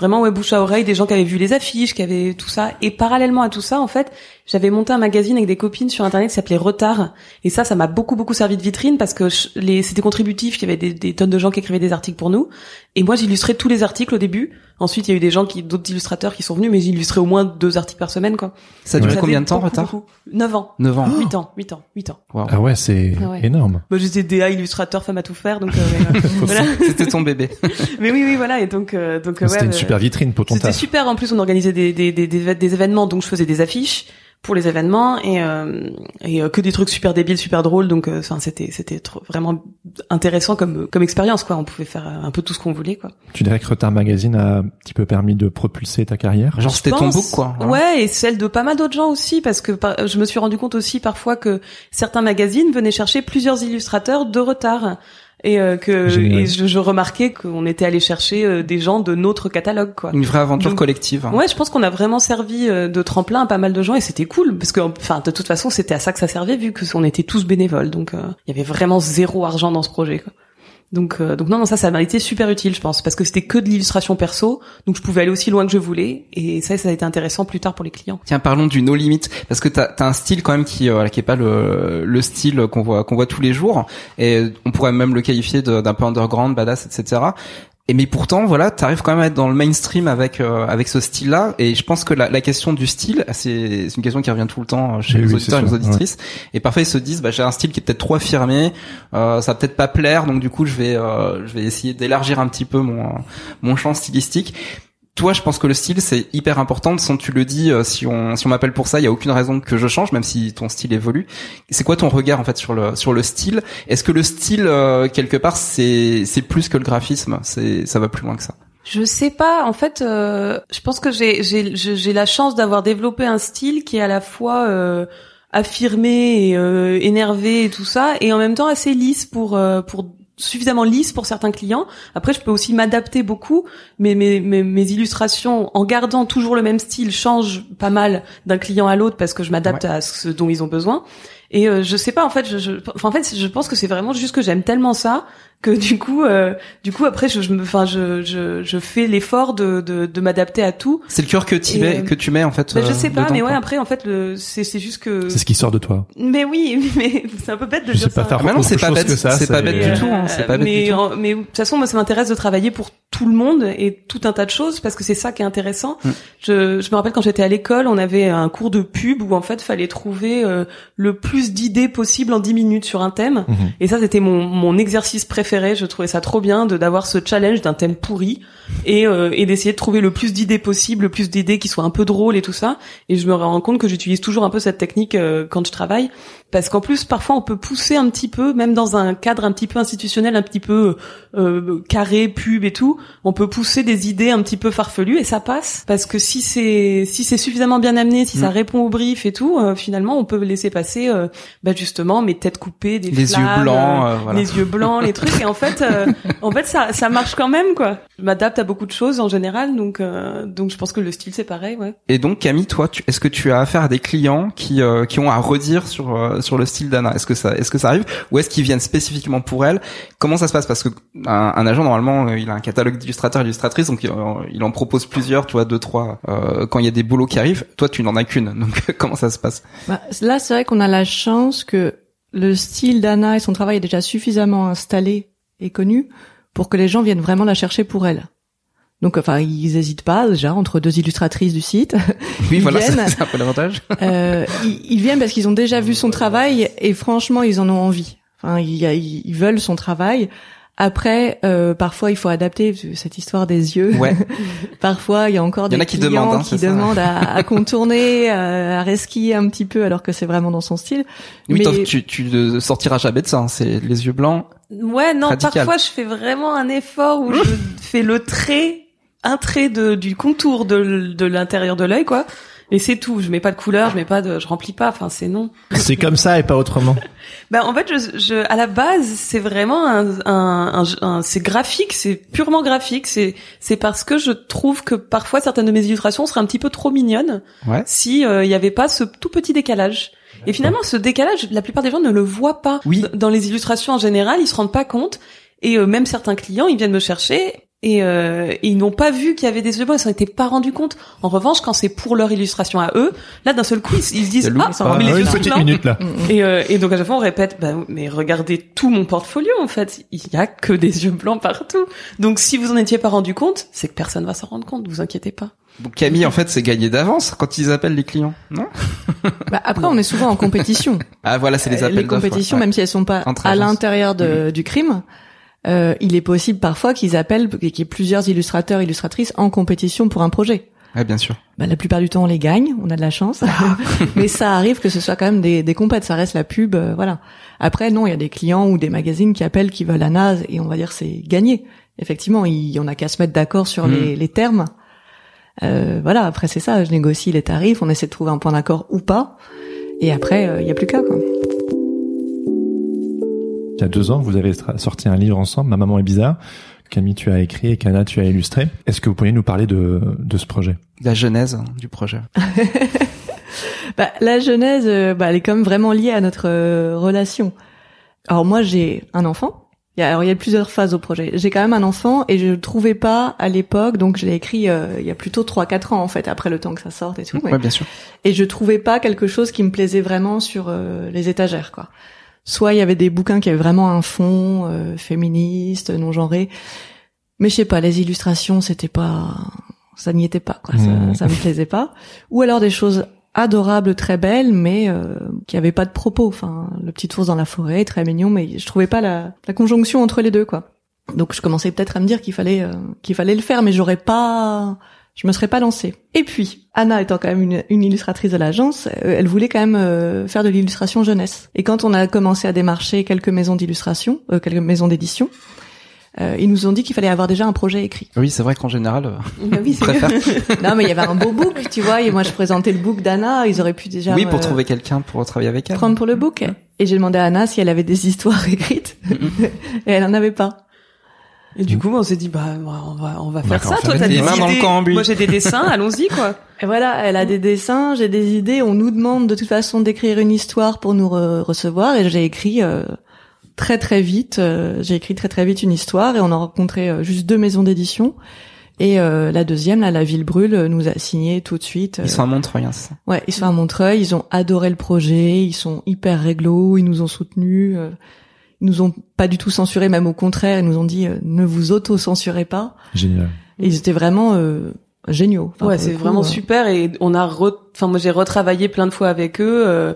vraiment ouais bouche à oreille, des gens qui avaient vu les affiches, qui avaient tout ça. Et parallèlement à tout ça, en fait, j'avais monté un magazine avec des copines sur internet qui s'appelait Retard. Et ça, ça m'a beaucoup beaucoup servi de vitrine parce que je- les c'était contributif. Il y avait des, des tonnes de gens qui écrivaient des articles pour nous. Et moi, j'illustrais tous les articles au début. Ensuite, il y a eu des gens qui d'autres illustrateurs qui sont venus, mais j'illustrais au moins deux articles par semaine, quoi. Ça a duré combien de temps, beaucoup, retard beaucoup. Neuf ans. 9 ans. Huit ans, huit ans, huit ans. Wow. Ah ouais, c'est Ah ouais. énorme. Bah, j'étais DA illustrateur, femme à tout faire, donc euh, voilà. C'était ton bébé. Mais oui, oui, voilà. Et donc, euh, donc euh, C'était ouais, une euh, super vitrine pour ton C'était super. En plus, on organisait des, des, des, des, des événements, donc je faisais des affiches pour les événements et, euh, et euh, que des trucs super débiles, super drôles. Donc, euh, enfin, c'était c'était vraiment intéressant comme comme expérience, quoi. On pouvait faire euh, un peu tout ce qu'on voulait, quoi. Tu dirais que Retard Magazine a un petit peu permis de propulser ta carrière? Genre c'était ton book quoi. Ouais, et celle de pas mal d'autres gens aussi, parce que par- je me suis rendu compte aussi parfois que certains magazines venaient chercher plusieurs illustrateurs de retard. Et euh, que et je, je remarquais qu'on était allé chercher euh, des gens de notre catalogue quoi. Une vraie aventure Donc- collective. hein. Ouais, je pense qu'on a vraiment servi euh, de tremplin à pas mal de gens et c'était cool parce que enfin de toute façon c'était à ça que ça servait vu que on était tous bénévoles donc euh, il y avait vraiment zéro argent dans ce projet quoi. Donc euh, donc non non ça ça m'a été super utile je pense parce que c'était que de l'illustration perso donc je pouvais aller aussi loin que je voulais et ça ça a été intéressant plus tard pour les clients. Tiens, parlons du no limit parce que t'as as un style quand même qui euh, est pas le le style qu'on voit qu'on voit tous les jours et on pourrait même le qualifier d'un peu underground, badass, etc. Et mais pourtant, voilà, t'arrives quand même à être dans le mainstream avec euh, avec ce style-là. Et je pense que la, la question du style, c'est une question qui revient tout le temps euh, chez Oui, les oui, auditeurs et les auditrices. Et parfois ils se disent, bah j'ai un style qui est peut-être trop affirmé, euh, ça va peut-être pas plaire, donc du coup je vais euh, je vais essayer d'élargir un petit peu mon mon champ stylistique. Toi, je pense que le style c'est hyper important. Sans tu le dis, euh, si on si on m'appelle pour ça, il y a aucune raison que je change, même si ton style évolue. C'est quoi ton regard en fait sur le sur le style? Est-ce que le style euh, quelque part c'est c'est plus que le graphisme? C'est ça va plus loin que ça. Je sais pas. En fait, euh, je pense que j'ai j'ai j'ai la chance d'avoir développé un style qui est à la fois euh, affirmé et euh, énervé et tout ça, et en même temps assez lisse pour pour suffisamment lisse pour certains clients. Après, je peux aussi m'adapter beaucoup, mais mes, mes, mes illustrations, en gardant toujours le même style, changent pas mal d'un client à l'autre parce que je m'adapte à ce dont ils ont besoin. Et euh, je sais pas, en fait, je, je, en fait, je pense que c'est vraiment juste que j'aime tellement ça que du coup, euh, du coup, après, je, je me, enfin, je, je, je fais l'effort de, de, de m'adapter à tout. C'est le cœur que tu Et, mets euh, que tu mets en fait. Ben, je euh, sais pas, dedans, mais ouais, quoi. après, en fait, le, c'est, c'est juste que. C'est ce qui sort de toi. Mais oui, mais c'est un peu bête de Je dire sais pas ça. faire Ah, mais non, c'est pas bête, que ça. c'est pas bête du tout, hein, c'est pas bête mais, du tout. en- mais de toute façon, moi, ça m'intéresse de travailler pour tout le monde et tout un tas de choses parce que c'est ça qui est intéressant. Mm. Je, je me rappelle quand j'étais à l'école, on avait un cours de pub où en fait fallait trouver euh, le plus d'idées possible en 10 minutes sur un thème. Mhm. Et ça c'était mon, mon exercice préféré. Je trouvais ça trop bien de d'avoir ce challenge d'un thème pourri et, euh, d'essayer de trouver le plus d'idées possible, le plus d'idées qui soient un peu drôles et tout ça. Et je me rends compte que j'utilise toujours un peu cette technique euh, quand je travaille parce qu'en plus parfois on peut pousser un petit peu, même dans un cadre un petit peu institutionnel, un petit peu euh, carré, pub et tout, on peut pousser des idées un petit peu farfelues et ça passe parce que si c'est si c'est suffisamment bien amené, si ça Mm. répond au brief et tout, euh, finalement on peut laisser passer euh, bah justement mes têtes coupées, des Les yeux blancs, euh, euh, voilà. les yeux blancs, les trucs et en fait euh, en fait ça ça marche quand même quoi. Je m'adapte à beaucoup de choses en général donc euh, donc je pense que le style c'est pareil ouais. Et donc Camille, toi, est-ce que tu as affaire à des clients qui euh, qui ont à redire sur sur le style d'Anna Est-ce que ça est-ce que ça arrive ou est-ce qu'ils viennent spécifiquement pour elle? Comment ça se passe? Parce que un, un agent normalement, euh, il a un catalogue d'illustrateurs et d'illustratrices, donc il, il en propose plusieurs, tu vois, deux trois. euh, quand il y a des boulots qui arrivent, toi tu n'en as qu'une. Donc comment ça se passe? Bah, là, c'est vrai qu'on a la chance que le style d'Anna et son travail est déjà suffisamment installé et connu pour que les gens viennent vraiment la chercher pour elle. Donc, enfin, ils hésitent pas déjà entre deux illustratrices du site. Oui, Ils voilà, c'est un peu l'avantage. Euh, ils, ils viennent parce qu'ils ont déjà vu son travail et franchement, ils en ont envie. Enfin, ils, ils veulent son travail. Après, euh, parfois, il faut adapter cette histoire des yeux. Ouais. Parfois, il y a encore y en des a qui clients demandent, hein, qui ça. demandent à, à contourner, à, à resquiller un petit peu, alors que c'est vraiment dans son style. Oui, Mais- tu tu ne sortiras jamais de ça. hein, C'est les yeux blancs. Ouais, non, Radical. parfois je fais vraiment un effort où je fais le trait, un trait de, du contour de, de l'intérieur de l'œil, quoi. Et c'est tout. Je mets pas de couleur, je mets pas de, je remplis pas. Enfin, c'est non. C'est comme ça et pas autrement. Ben en fait, je, je, à la base, c'est vraiment un, un, un- un- c'est graphique, c'est purement graphique. C'est, c'est parce que je trouve que parfois certaines de mes illustrations seraient un petit peu trop mignonnes Ouais. si euh, il y avait pas ce tout petit décalage. Et finalement, ce décalage, la plupart des gens ne le voient pas. Oui. Dans les illustrations en général, ils se rendent pas compte. Et euh, même certains clients, ils viennent me chercher et, euh, et ils n'ont pas vu qu'il y avait des yeux blancs, ils s'en étaient pas rendus compte. En revanche, quand c'est pour leur illustration à eux, là d'un seul coup, ils, ils se disent ah, loup, mais les yeux petite minute là. Et, euh, et donc à chaque fois on répète, bah, mais regardez tout mon portfolio en fait, il y a que des yeux blancs partout. Donc si vous en étiez pas rendu compte, c'est que personne va s'en rendre compte, vous inquiétez pas. Donc Camille, en fait, c'est gagné d'avance quand ils appellent les clients, non? Bah, après, on est souvent en compétition. Ah voilà, c'est les Euh, appels les compétitions, ouais. même si elles sont pas Entre à l'intérieur de, du crime, euh, il est possible parfois qu'ils appellent, qu'il y ait plusieurs illustrateurs, illustratrices en compétition pour un projet. Ouais, bien sûr. Bah, la plupart du temps, on les gagne, on a de la chance. Mais ça arrive que ce soit quand même des, des compètes, ça reste la pub, euh, voilà. Après, non, il y a des clients ou des magazines qui appellent, qui veulent la NAS, et on va dire c'est gagné. Effectivement, il, on a qu'à se mettre d'accord sur Mm. les, les termes. Euh, voilà, après c'est ça, je négocie les tarifs, on essaie de trouver un point d'accord ou pas. Et après, euh, il y a plus qu'à, quoi. Il y a deux ans, vous avez sorti un livre ensemble, Ma maman est bizarre. Camille, tu as écrit et Kana, tu as illustré. Est-ce que vous pourriez nous parler de, de ce projet? La genèse hein, du projet. Bah, la genèse, euh, bah, elle est quand même vraiment liée à notre euh, relation. Alors moi, j'ai un enfant. Il y a, alors il y a plusieurs phases au projet. J'ai quand même un enfant et je ne trouvais pas à l'époque, donc je l'ai écrit euh, il y a plutôt trois quatre ans en fait, après le temps que ça sorte et tout. mais- Ouais, bien sûr. Et je trouvais pas quelque chose qui me plaisait vraiment sur euh, les étagères, quoi. Soit il y avait des bouquins qui avaient vraiment un fond euh, féministe, non genré, mais je sais pas, les illustrations, c'était pas, ça n'y était pas, quoi. Mmh. Ça, ça me plaisait pas. Ou alors des choses adorables, très belles, mais euh, qui avaient pas de propos. Enfin, le petit ours dans la forêt, très mignon, mais je trouvais pas la, la conjonction entre les deux, quoi. Donc je commençais peut-être à me dire qu'il fallait euh, qu'il fallait le faire, mais j'aurais pas, je me serais pas lancée. Et puis Anna étant quand même une, une illustratrice de l'agence, euh, elle voulait quand même euh, faire de l'illustration jeunesse. Et quand on a commencé à démarcher quelques maisons d'illustration, euh, quelques maisons d'édition, euh, ils nous ont dit qu'il fallait avoir déjà un projet écrit. Oui, c'est vrai qu'en général, euh, Bah oui, préfère. non, mais il y avait un beau book, tu vois. Et moi, je présentais le book d'Anna. Ils auraient pu déjà oui, pour trouver quelqu'un pour travailler avec elle. prendre pour le book. Et j'ai demandé à Anna si elle avait des histoires écrites, et elle en avait pas. Et du coup, on s'est dit, bah, on va, on va faire ça. Toi, t'as des mains dans le idées. Moi, j'ai des dessins. Allons-y, quoi. Et voilà, elle a des dessins, j'ai des idées. On nous demande de toute façon d'écrire une histoire pour nous re- recevoir, et j'ai écrit euh, très très vite. euh, j'ai écrit très très vite une histoire, et on a rencontré euh, juste deux maisons d'édition. Et euh, la deuxième, là, la Ville Brûle, euh, nous a signé tout de suite. Ils sont à Montreuil, hein, ça? Ouais, ils sont à Montreuil, ils ont adoré le projet, ils sont hyper réglo, ils nous ont soutenus. Ils nous ont pas du tout censuré, même au contraire, ils nous ont dit euh, ne vous auto-censurez pas. Génial. Et ils étaient vraiment euh, géniaux. Enfin, ouais, c'est vraiment euh, super et on a, re... enfin moi j'ai retravaillé plein de fois avec eux euh,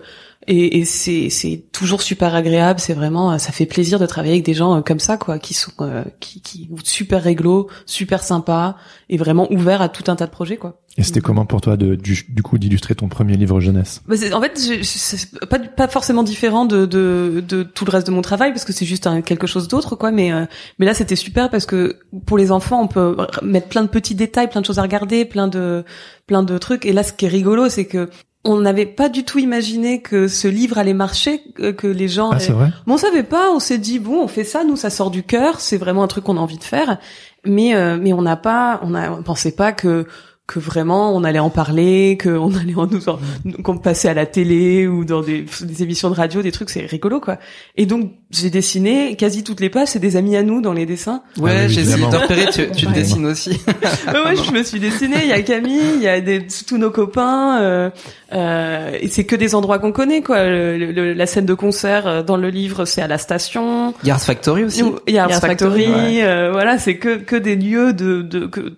et, et c'est c'est toujours super agréable. C'est vraiment, euh, ça fait plaisir de travailler avec des gens euh, comme ça quoi, qui sont euh, qui qui super réglo, super sympas et vraiment ouverts à tout un tas de projets quoi. Et c'était comment pour toi de, du, du coup d'illustrer ton premier livre jeunesse? Bah, en fait, c'est pas pas forcément différent de, de de tout le reste de mon travail parce que c'est juste un, quelque chose d'autre quoi. Mais euh, mais là, c'était super parce que pour les enfants, on peut mettre plein de petits détails, plein de choses à regarder, plein de plein de trucs. Et là, ce qui est rigolo, c'est que on n'avait pas du tout imaginé que ce livre allait marcher, que, les gens. Ah c'est vrai Bon, on savait pas. On s'est dit bon, on fait ça. Nous, ça sort du cœur. C'est vraiment un truc qu'on a envie de faire. Mais euh, mais on n'a pas, on a, on pensait pas que que vraiment on allait en parler, qu'on allait en nous, en- qu'on passait à la télé ou dans des, des émissions de radio, des trucs, c'est rigolo quoi. Et donc j'ai dessiné quasi toutes les pages, c'est des amis à nous dans les dessins. Ouais, Ah oui, j'ai essayé tu, tu te Ouais. dessines aussi. ouais, ouais, je me suis dessinée. Il y a Camille, il y a des, tous nos copains. Euh, euh, et c'est que des endroits qu'on connaît, quoi. Le- le- la scène de concert euh, dans le livre, c'est à la station. Yard Factory aussi. Il y a Art Art Factory. Factory, euh, voilà, c'est que que des lieux de, de que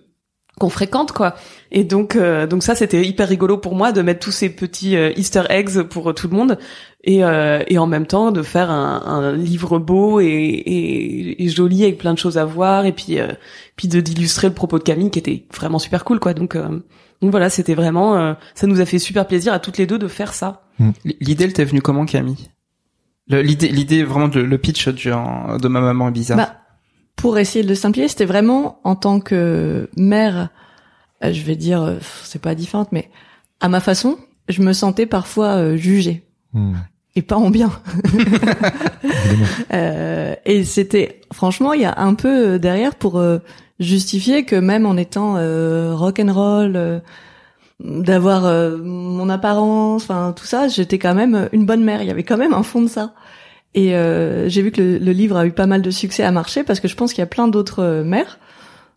qu'on fréquente, quoi. Et donc euh, donc ça, c'était hyper rigolo pour moi de mettre tous ces petits euh, Easter eggs pour euh, tout le monde. Et, euh, et en même temps de faire un, un livre beau et, et, et joli avec plein de choses à voir et puis euh, puis de d'illustrer le propos de Camille qui était vraiment super cool quoi donc euh, donc voilà c'était vraiment euh, ça nous a fait super plaisir à toutes les deux de faire ça L'idée, elle t'est venue comment, Camille? Le- L'idée, l'idée vraiment de le pitch du, de ma maman est bizarre. Bah, pour essayer de le simplifier, c'était vraiment en tant que mère, euh, je vais dire, euh, c'est pas différente, mais à ma façon, je me sentais parfois euh, jugée Hmm. et pas en bien. Euh, et c'était, franchement, il y a un peu derrière pour euh, justifier que même en étant euh, rock and roll, d'avoir mon apparence, enfin tout ça, j'étais quand même une bonne mère. Il y avait quand même un fond de ça. Et euh, j'ai vu que le, livre a eu pas mal de succès à marcher parce que je pense qu'il y a plein d'autres euh, mères,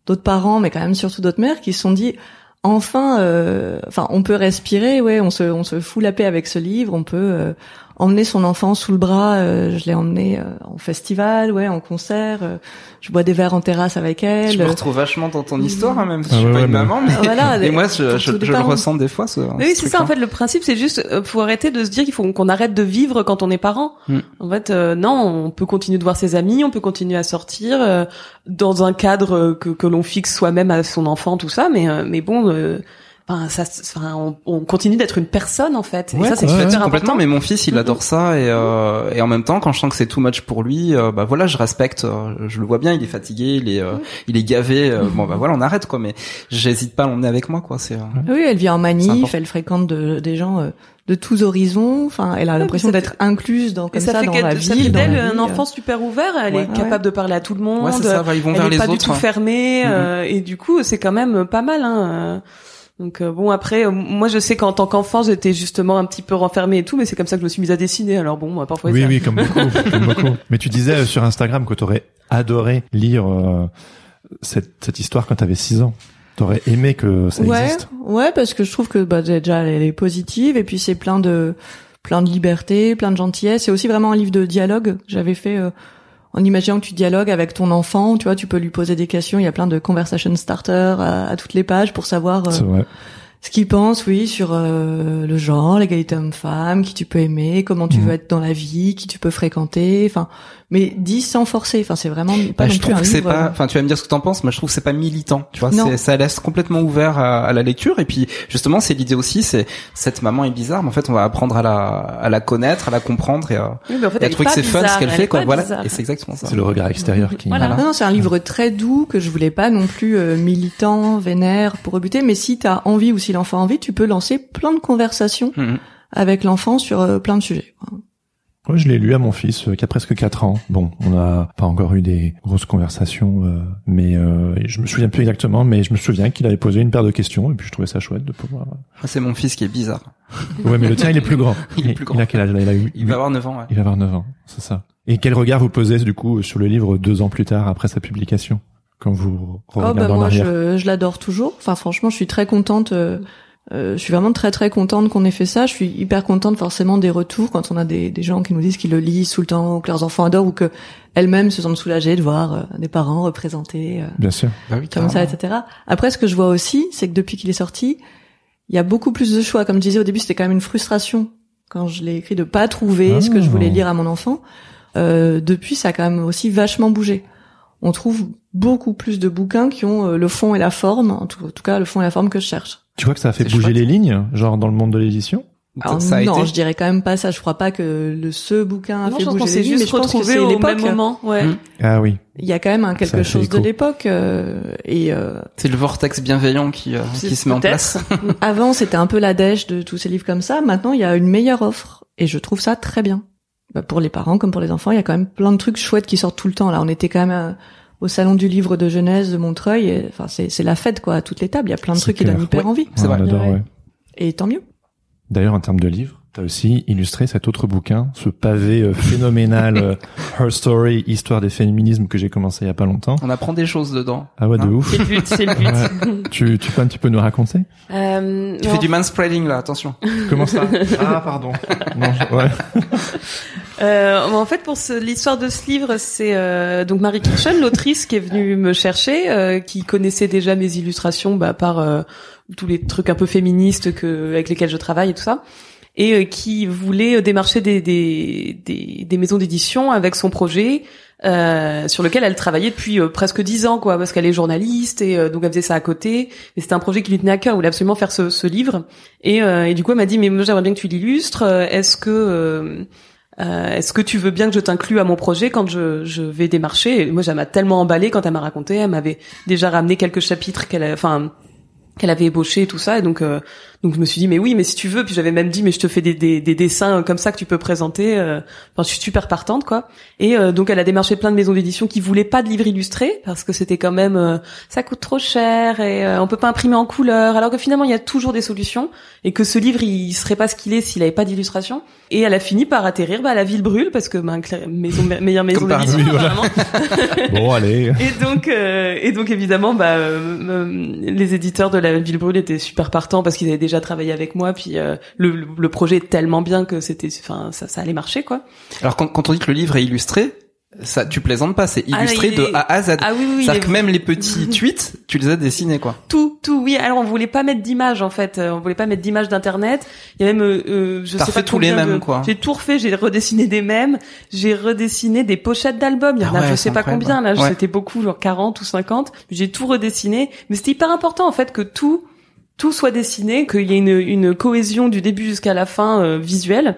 d'autres parents, mais quand même surtout d'autres mères qui se sont dit enfin, euh, enfin on peut respirer, ouais, on se on se fout la paix avec ce livre, on peut emmener son enfant sous le bras. euh, je l'ai emmené euh, en festival, ouais, en concert. euh, je bois des verres en terrasse avec elle. Je me retrouve vachement dans ton histoire, hein, même si Ah je suis ouais, pas ouais, une maman, mais Voilà, et moi, je, je, je le parents. ressens des fois. Ce, oui c'est ça en fait le principe c'est juste euh, faut arrêter de se dire qu'il faut qu'on arrête de vivre quand on est parent Hmm. en fait euh, non on peut continuer de voir ses amis on peut continuer à sortir euh, dans un cadre que que l'on fixe soi-même à son enfant tout ça mais euh, mais bon euh, Enfin, ça, enfin, on, on continue d'être une personne en fait. Et Ouais, ça, c'est quoi, ouais, super complètement important. mais mon fils il adore ça et euh, et en même temps quand je sens que c'est too much pour lui euh, bah voilà je respecte euh, je le vois bien il est fatigué il est euh, il est gavé euh, bon bah voilà on arrête quoi mais j'hésite pas à l'emmener avec moi quoi c'est euh, Oui, elle vit en manif, elle fréquente de- des gens euh, de tous horizons. Enfin, elle a l'impression ça d'être incluse dans Et comme ça, ça, fait dans qu'elle- la ça vie. fait dans d'elle la un enfant super ouvert. Elle Ouais. est capable de parler à tout le monde. ouais c'est ça va, ils vont elle vers est les pas autres du tout hein. fermée Mhm. euh, et du coup c'est quand même pas mal hein. Donc euh, bon après euh, moi je sais qu'en tant qu'enfant j'étais justement un petit peu renfermée et tout mais c'est comme ça que je me suis mise à dessiner alors bon moi, parfois Oui, ça- oui, comme beaucoup, comme beaucoup. Mais tu disais euh, sur Instagram que t'aurais adoré lire euh, cette, cette histoire quand t'avais 6 ans. T'aurais aimé que ça ouais, existe. ouais, parce que je trouve que bah, déjà elle est positive et puis c'est plein de plein de liberté, plein de gentillesse. C'est aussi vraiment un livre de dialogue. J'avais fait euh, en imaginant que tu dialogues avec ton enfant, tu vois, tu peux lui poser des questions. Il y a plein de conversation starters à, à toutes les pages pour savoir euh, ce qu'il pense, oui, sur euh, le genre, l'égalité homme-femme, qui tu peux aimer, comment tu Mhm. veux être dans la vie, qui tu peux fréquenter, enfin, mais dit sans forcer. Enfin, c'est vraiment pas Bah, non je plus un trouve que c'est livre, pas, euh, enfin tu vas me dire ce que t'en penses, mais je trouve que c'est pas militant, tu vois, c'est- ça laisse complètement ouvert à, à la lecture et puis justement c'est l'idée aussi, c'est cette maman est bizarre, mais en fait on va apprendre à la, à la connaître, à la comprendre et à, Oui, mais en fait, et à trouver que c'est fun ce qu'elle elle fait quoi, voilà, bizarre. et c'est exactement ça. C'est le regard extérieur qui. Voilà. Non, non, c'est un livre très doux que je voulais pas non plus euh, militant, vénère pour rebuter. Mais si t'as envie ou si l'enfant a envie, tu peux lancer plein de conversations Mhm. avec l'enfant sur euh, plein de sujets. Je l'ai lu à mon fils euh, qui a presque 4 ans. Bon, on n'a pas encore eu des grosses conversations, euh, mais euh, je me souviens plus exactement, mais je me souviens qu'il avait posé une paire de questions et puis je trouvais ça chouette de pouvoir. Moi, C'est mon fils qui est bizarre. Ouais, mais le tien, il est plus grand. Il est plus grand. Il a quel âge là? Il a eu. Il va avoir 9 ans. Ouais. Il va avoir 9 ans, c'est ça. Et quel regard vous posez du coup sur le livre deux ans plus tard après sa publication, quand vous Oh regardez bah en moi arrière? je, je l'adore toujours. Enfin franchement, je suis très contente euh, je suis vraiment très très contente qu'on ait fait ça. Je suis hyper contente forcément des retours quand on a des, des gens qui nous disent qu'ils le lisent tout le temps, ou que leurs enfants adorent, ou que elles-mêmes se sentent soulagées de voir euh, des parents représentés euh, Bien sûr. Bah oui, comme ça, etc. Après, ce que je vois aussi, c'est que depuis qu'il est sorti, il y a beaucoup plus de choix. Comme je disais au début, c'était quand même une frustration quand je l'ai écrit de pas trouver ce que je voulais Ah. lire à mon enfant. Euh, depuis, ça a quand même aussi vachement bougé. On trouve beaucoup plus de bouquins qui ont euh, le fond et la forme, en tout, en tout cas le fond et la forme que je cherche. Tu vois que ça a fait bouger chouette. les lignes, genre dans le monde de l'édition Alors, ça a non, été. je dirais quand même pas ça. Je crois pas que le ce bouquin a Non, fait je pense qu'on bouger s'est les lignes, mais juste je pense que c'est au l'époque. même moment. Ouais. Mm. Ah oui. Il y a quand même un quelque chose de l'époque euh, et euh, C'est le vortex bienveillant qui, euh, qui se met en place. Avant, c'était un peu la dèche de tous ces livres comme ça. Maintenant, il y a une meilleure offre. Et je trouve ça très bien. Bah, pour les parents comme pour les enfants, il y a quand même plein de trucs chouettes qui sortent tout le temps. Là, on était quand même euh, au salon du livre de Genèse de Montreuil. Et, enfin, c'est, c'est la fête, quoi, à toutes les tables. Il y a plein de trucs qui donnent hyper Ouais. envie. C'est Ouais, vrai. On adore, ouais. Et tant mieux. D'ailleurs, en termes de livres, t'as aussi illustré cet autre bouquin, ce pavé euh, phénoménal, euh, Her Story, Histoire des féminismes que j'ai commencé il y a pas longtemps. On apprend des choses dedans. Ah ouais, de Hein ouf. C'est le but, c'est le but. Ouais. Tu, tu peux un petit peu nous raconter? Euh, Tu non, fais du manspreading là, attention. Comment ça? Ah, pardon. Non, je- ouais. Euh, en fait, pour ce- l'histoire de ce livre, c'est euh, donc Marie Kirchen, l'autrice, qui est venue me chercher, euh, qui connaissait déjà mes illustrations bah, par euh, tous les trucs un peu féministes que avec lesquels je travaille et tout ça, et euh, qui voulait démarcher des, des, des, des maisons d'édition avec son projet. euh, sur lequel elle travaillait depuis euh, presque dix ans, quoi, parce qu'elle est journaliste et euh, donc elle faisait ça à côté. Et c'était un projet qui lui tenait à cœur. Elle voulait absolument faire ce, ce livre. Et, euh, et du coup, elle m'a dit, mais moi j'aimerais bien que tu l'illustres. Euh, Est-ce que euh, euh, Est-ce que tu veux bien que je t'inclue à mon projet quand je, je vais démarcher? Et Moi, ça m'a tellement emballé quand elle m'a raconté. Elle m'avait déjà ramené quelques chapitres qu'elle, enfin, qu'elle avait ébauché et tout ça. Et donc, euh, donc je me suis dit, mais oui, mais si tu veux. Puis j'avais même dit, mais je te fais des, des, des dessins comme ça que tu peux présenter. euh, Enfin, je suis super partante, quoi. Et euh, donc, elle a démarché plein de maisons d'édition qui voulaient pas de livres illustrés parce que c'était quand même, euh, ça coûte trop cher et euh, on peut pas imprimer en couleur. Alors que finalement, il y a toujours des solutions et que ce livre, il serait pas ce qu'il est s'il avait pas d'illustration. Et elle a fini par atterrir bah, à la ville brûle parce que bah, maison me- meilleure maison d'édition voilà. Bon, allez. Et donc euh, et donc évidemment bah euh, les éditeurs de la ville brûle étaient super partants parce qu'ils avaient déjà travaillé avec moi puis euh, le, le, le projet est tellement bien que c'était enfin ça ça allait marcher quoi. Alors quand, quand on dit que le livre est illustré, ça, tu plaisantes pas, c'est Ah, illustré il de A à Z. Ah oui oui, C'est-à-dire est que même les petits tweets, tu les as dessinés quoi. tout tout oui alors on voulait pas mettre d'image en fait Euh, on voulait pas mettre d'image d'internet il y a même euh, euh, je sais pas tous les mêmes, de- quoi. j'ai tout refait j'ai redessiné des mèmes j'ai redessiné des pochettes d'albums il y en Ah a ouais, je sais pas combien là Ouais. c'était beaucoup genre 40 ou 50 j'ai tout redessiné mais c'était hyper important en fait que tout tout soit dessiné qu'il y ait une, une cohésion du début jusqu'à la fin euh, visuelle.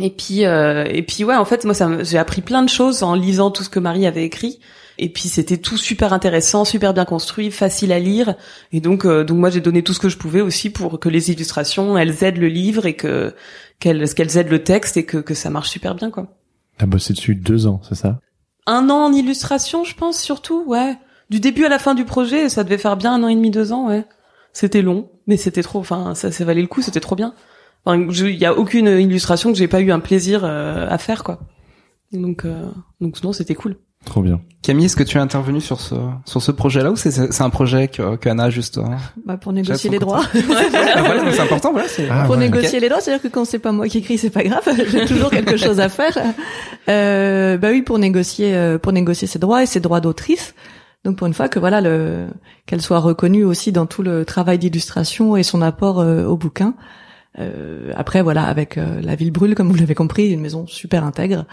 Et puis euh, et puis ouais en fait moi ça j'ai appris plein de choses en lisant tout ce que Marie avait écrit. Et puis c'était tout super intéressant super bien construit facile à lire. Et donc euh, donc moi j'ai donné tout ce que je pouvais aussi pour que les illustrations elles aident le livre et que qu'elles qu'elles aident le texte et que que ça marche super bien quoi. T'as bossé dessus deux ans, c'est ça? Un an en illustration je pense surtout ouais. Du début à la fin du projet ça devait faire bien un an et demi deux ans ouais c'était long mais c'était trop enfin ça ça valait le coup c'était trop bien Enfin, je- il y a aucune illustration que j'ai pas eu un plaisir euh, à faire quoi. Donc euh, donc non, c'était cool. Trop bien. Camille, est-ce que tu es intervenu sur ce sur ce projet-là ou c'est c'est un projet que, que Anna a juste euh, Bah, pour négocier les droits. Ah, voilà, mais c'est important, voilà. c'est- Ah, pour ouais. négocier les droits, c'est-à-dire que quand c'est pas moi qui écris, c'est pas grave, j'ai toujours quelque chose à faire. Euh, bah oui, pour négocier, euh, pour négocier ses droits et ses droits d'autrice. Donc pour une fois que voilà, le, qu'elle soit reconnue aussi dans tout le travail d'illustration et son apport euh, au bouquin. Euh, après voilà, avec euh, la ville brûle, comme vous l'avez compris, une maison super intègre.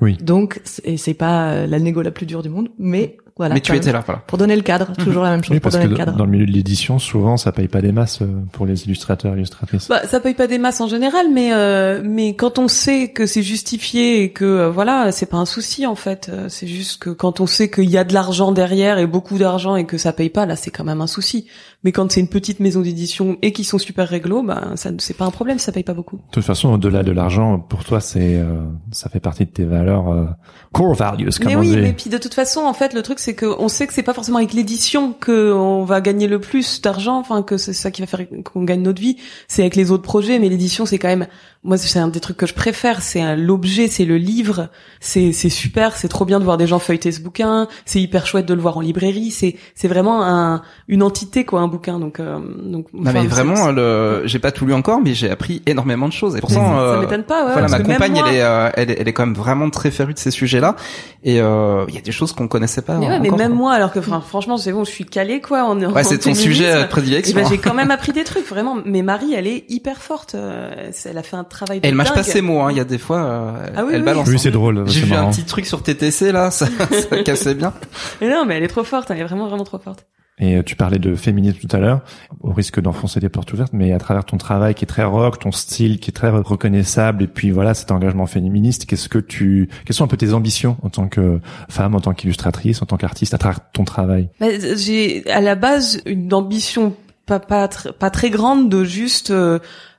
Oui. Donc c'est- et c'est pas la négo la plus dure du monde, mais voilà. mais tu étais là, voilà. pour donner le cadre, toujours la même chose Oui, pour parce donner que le cadre. dans le milieu de l'édition, souvent, ça paye pas des masses euh, pour les illustrateurs, illustratrices. Bah ça paye pas des masses en général, mais euh, mais quand on sait que c'est justifié et que euh, voilà, c'est pas un souci en fait. Euh, C'est juste que quand on sait qu'il y a de l'argent derrière et beaucoup d'argent et que ça paye pas, là c'est quand même un souci. Mais quand c'est une petite maison d'édition et qui sont super réglo, bah ça c'est pas un problème, ça paye pas beaucoup. De toute façon, au-delà de l'argent, pour toi, c'est, euh, ça fait partie de tes valeurs euh, core values, comme Mais on oui, dit. mais puis de toute façon, en fait, le truc c'est que on sait que c'est pas forcément avec l'édition que on va gagner le plus d'argent, enfin que c'est ça qui va faire qu'on gagne notre vie. C'est avec les autres projets, mais l'édition c'est quand même moi c'est un des trucs que je préfère c'est l'objet c'est le livre c'est c'est super c'est trop bien de voir des gens feuilleter ce bouquin c'est hyper chouette de le voir en librairie c'est c'est vraiment un une entité quoi un bouquin donc euh, donc Non mais c'est- vraiment, le... j'ai pas tout lu encore, mais j'ai appris énormément de choses. Et pourtant, ça euh, m'étonne pas ouais, voilà, ma compagne, moi- elle est, euh, elle est, elle est quand même vraiment très férue de ces sujets-là. Et euh, il y a des choses qu'on connaissait pas. Ouais, mais encore, même quoi. moi alors que franchement c'est bon je suis calée quoi en, Ouais, c'est ton sujet euh, prédilection. et ben, j'ai quand même appris des trucs vraiment mais Marie elle est hyper forte euh, elle a fait un travail elle mâche pas ses mots. Hein. Il y a des fois, euh, Ah oui, elle oui. balance. Oui, hein. c'est drôle. J'ai vu un petit truc sur TTC là, ça, ça cassait bien. Mais non mais elle est trop forte elle est vraiment vraiment trop forte Et euh, tu parlais de féminisme tout à l'heure, au risque d'enfoncer des portes ouvertes, mais à travers ton travail qui est très rock, ton style qui est très reconnaissable, et puis voilà, cet engagement féministe, qu'est-ce que tu, quelles sont un peu tes ambitions en tant que femme, en tant qu'illustratrice, en tant qu'artiste, à travers ton travail? Bah, j'ai à la base une ambition pas pas, pas très grande de juste euh,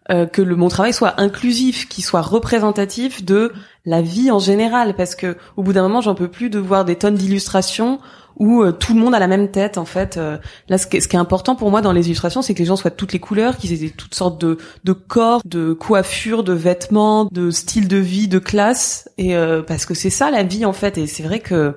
euh, que le mon travail soit inclusif, qu'il soit représentatif de la vie en général, parce que au bout d'un moment j'en peux plus de voir des tonnes d'illustrations où euh, tout le monde a la même tête en fait. Euh, là, ce qui, est, ce qui est important pour moi dans les illustrations, c'est que les gens soient de toutes les couleurs, qu'ils aient toutes sortes de, de corps, de coiffures, de vêtements, de style de vie, de classe, et euh, parce que c'est ça la vie en fait. Et c'est vrai que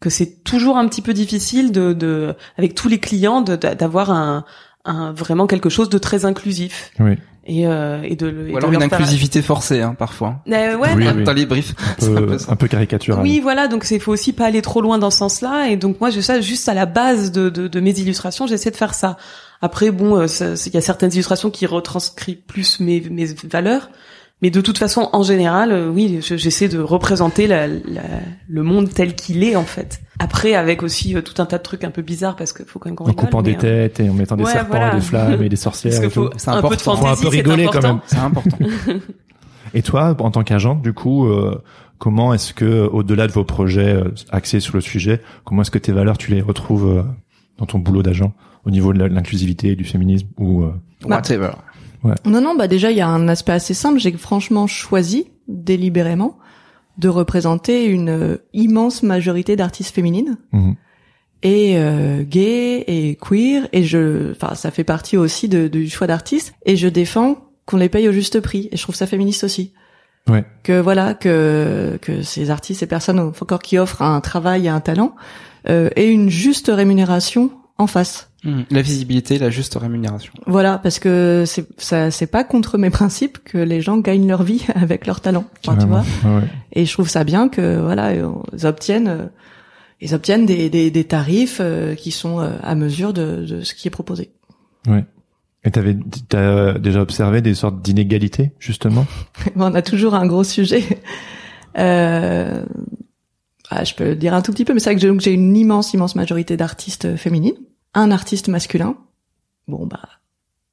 que c'est toujours un petit peu difficile de, de avec tous les clients d'avoir un, un vraiment quelque chose de très inclusif Oui. Et, euh, et de le et Ou de alors une faire- inclusivité forcée, hein, parfois. Euh, ouais, Oui, mais- oui. Dans les briefs, Un c'est un peu, peu un peu caricatural. oui, voilà, donc c'est faut aussi pas aller trop loin dans ce sens-là, et donc moi je ça juste à la base de, de, de mes illustrations, j'essaie de faire ça. Après, bon, euh, il y a certaines illustrations qui retranscrivent plus mes, mes valeurs, mais de toute façon, en général, euh, oui, je- j'essaie de représenter la, la- le monde tel qu'il est en fait. Après, avec aussi euh, tout un tas de trucs un peu bizarres parce qu'il faut quand même qu'on En rigole. coupant mais, des euh, têtes et en mettant des Ouais, serpents voilà. et des flammes et des sorcières. C'est un peu de important. Faut un fantaisie, peu rigoler quand important. même. C'est important. Et toi, en tant qu'agente, du coup, euh, comment est-ce que, au-delà de vos projets euh, axés sur le sujet, comment est-ce que tes valeurs, tu les retrouves euh, dans ton boulot d'agent, au niveau de l'inclusivité, du féminisme ou euh, Non, non, bah déjà, il y a un aspect assez simple. J'ai franchement choisi, délibérément, de représenter une euh, immense majorité d'artistes féminines mhm. et euh, gays et queer. Et je, enfin, ça fait partie aussi de- du choix d'artistes. Et je défends qu'on les paye au juste prix. Et je trouve ça féministe aussi. Ouais. Que voilà, que que ces artistes, ces personnes encore qui offrent un travail et un talent euh, aient une juste rémunération en face. Mhm. La visibilité, la juste rémunération. Voilà, parce que c'est ça, c'est pas contre mes principes que les gens gagnent leur vie avec leur talent. Enfin, tu vois. Ouais. Et je trouve ça bien que voilà, ils obtiennent, euh, ils obtiennent des, des, des tarifs euh, qui sont euh, à mesure de, de ce qui est proposé. Ouais. Et t'avais, t'as déjà observé des sortes d'inégalités, justement? On a toujours un gros sujet. Euh, ah, je peux dire un tout petit peu, mais c'est vrai que j'ai une immense, immense majorité d'artistes féminines, un artiste masculin. Bon bah,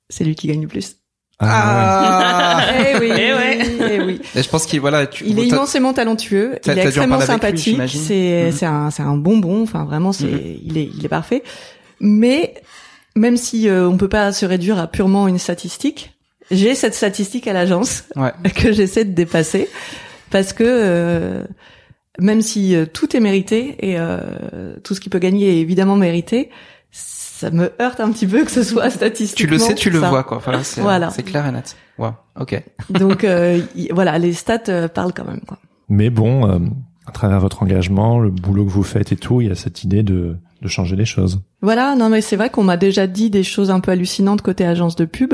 c'est lui qui gagne le plus. Ah eh oui, Eh ouais. eh oui. Et je pense qu'il voilà, tu, Il est immensément talentueux, il est extrêmement sympathique, c'est Mhm. c'est un c'est un bonbon, enfin vraiment c'est Mhm. il est il est parfait. Mais même si euh, on peut pas se réduire à purement une statistique, j'ai cette statistique à l'agence Ouais. que j'essaie de dépasser parce que euh, même si euh, tout est mérité et euh, tout ce qui peut gagner est évidemment mérité, ça me heurte un petit peu que ce soit Tu statistiquement. le sais, tu le ça. vois, quoi. Voilà, c'est, Voilà. c'est clair et net. Wow. Ok. Donc euh, y- voilà, les stats euh, parlent quand même quoi. Mais bon, euh, à travers votre engagement, le boulot que vous faites et tout, il y a cette idée de, de changer les choses. Voilà, non mais c'est vrai qu'on m'a déjà dit des choses un peu hallucinantes côté agence de pub,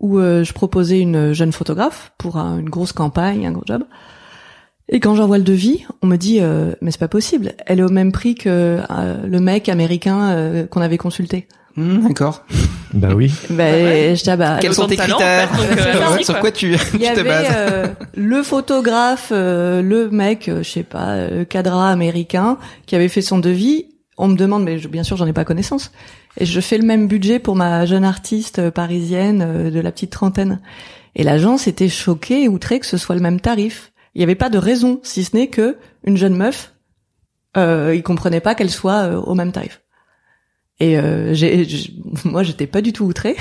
où euh, je proposais une jeune photographe pour un- une grosse campagne, un gros job. Et quand j'envoie le devis, on me dit euh, mais c'est pas possible, elle est au même prix que euh, le mec américain euh, qu'on avait consulté. Hmm, d'accord. Bah oui. Ben je dis ah bah Quels sont tes de talent, en critères fait, donc, Sur quoi. tu, tu y te avait bases euh, le photographe, euh, le mec, euh, je sais pas, euh, le cadra américain qui avait fait son devis. On me demande, mais je- bien sûr, j'en ai pas connaissance. Et je fais le même budget pour ma jeune artiste parisienne euh, de la petite trentaine. Et l'agence était choquée et outrée que ce soit le même tarif. Il n'y avait pas de raison, si ce n'est que une jeune meuf, euh, il comprenait pas qu'elle soit euh, au même tarif. Et euh, j'ai, j'- moi, j'étais pas du tout outrée.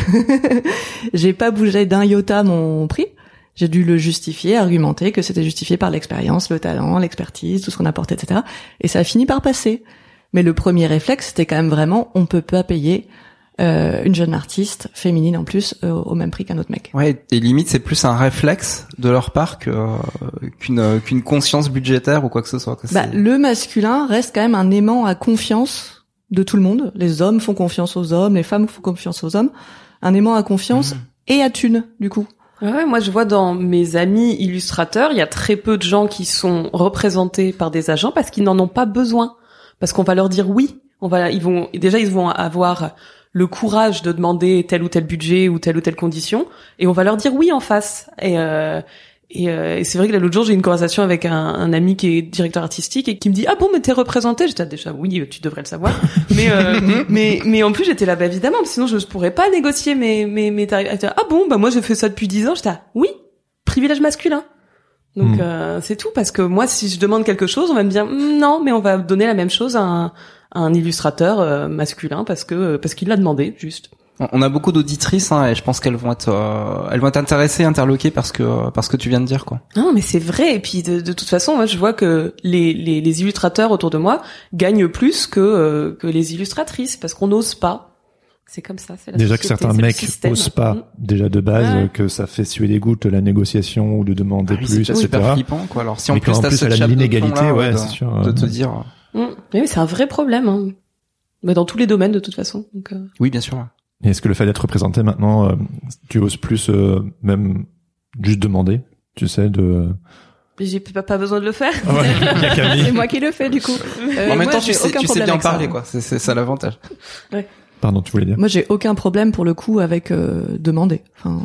j'ai pas bougé d'un iota mon prix. J'ai dû le justifier, argumenter que c'était justifié par l'expérience, le talent, l'expertise, tout ce qu'on apportait, etc. Et ça a fini par passer. Mais le premier réflexe, c'était quand même vraiment, on peut pas payer euh, une jeune artiste féminine en plus euh, au même prix qu'un autre mec. Ouais, et limite c'est plus un réflexe de leur part que, euh, qu'une euh, qu'une conscience budgétaire ou quoi que ce soit. Bah, le masculin reste quand même un aimant à confiance de tout le monde. Les hommes font confiance aux hommes, les femmes font confiance aux hommes. Un aimant à confiance Mhm. et à thune, du coup. Ouais, moi je vois dans mes amis illustrateurs, il y a très peu de gens qui sont représentés par des agents parce qu'ils n'en ont pas besoin. Parce qu'on va leur dire oui. On va, ils vont, déjà ils vont avoir le courage de demander tel ou tel budget ou telle ou telle condition et on va leur dire oui en face. Et, euh, et, euh, et c'est vrai que l'autre jour j'ai eu une conversation avec un, un ami qui est directeur artistique et qui me dit ah bon mais t'es représenté. J'étais déjà oui tu devrais le savoir. Mais euh, mais mais en plus j'étais là bah évidemment sinon je ne pourrais pas négocier mes mes mes tarifs. Ah bon bah moi j'ai fait ça depuis 10 ans. J'étais oui privilège masculin. Donc Hmm. euh, c'est tout parce que moi si je demande quelque chose on va me dire Hmm, non mais on va donner la même chose à un, à un illustrateur euh, masculin parce que parce qu'il l'a demandé juste On- a beaucoup d'auditrices hein, et je pense qu'elles vont être euh, elles vont être intéressées, interloquées parce que parce que tu viens de dire quoi. Non, mais c'est vrai. Et puis de, de toute façon, moi, je vois que les, les, les illustrateurs autour de moi gagnent plus que euh, que les illustratrices parce qu'on n'ose pas. C'est comme ça. c'est la Déjà que certains mecs système. osent pas, Mm. déjà de base, Ouais. euh, que ça fait suer les gouttes la négociation ou de demander Ah oui, plus, c'est etc. super flippant quoi. Alors si en Mais plus plus, de l'inégalité, là, ouais, de, c'est sûr, de euh, te dire Mm. Mais oui, c'est un vrai problème. Hein. Mais dans tous les domaines, de toute façon. Donc, euh, oui bien sûr. Et est-ce que le fait d'être représenté maintenant, euh, tu oses plus euh, même juste demander, tu sais, de... j'ai pas, besoin de le faire. Ouais. C'est moi qui le fais, du coup. Euh, en même temps j'ai tu sais aucun tu sais bien ça. parler quoi. C'est c'est ça l'avantage. Pardon, tu voulais dire? Moi, j'ai aucun problème pour le coup avec euh, demander. Enfin,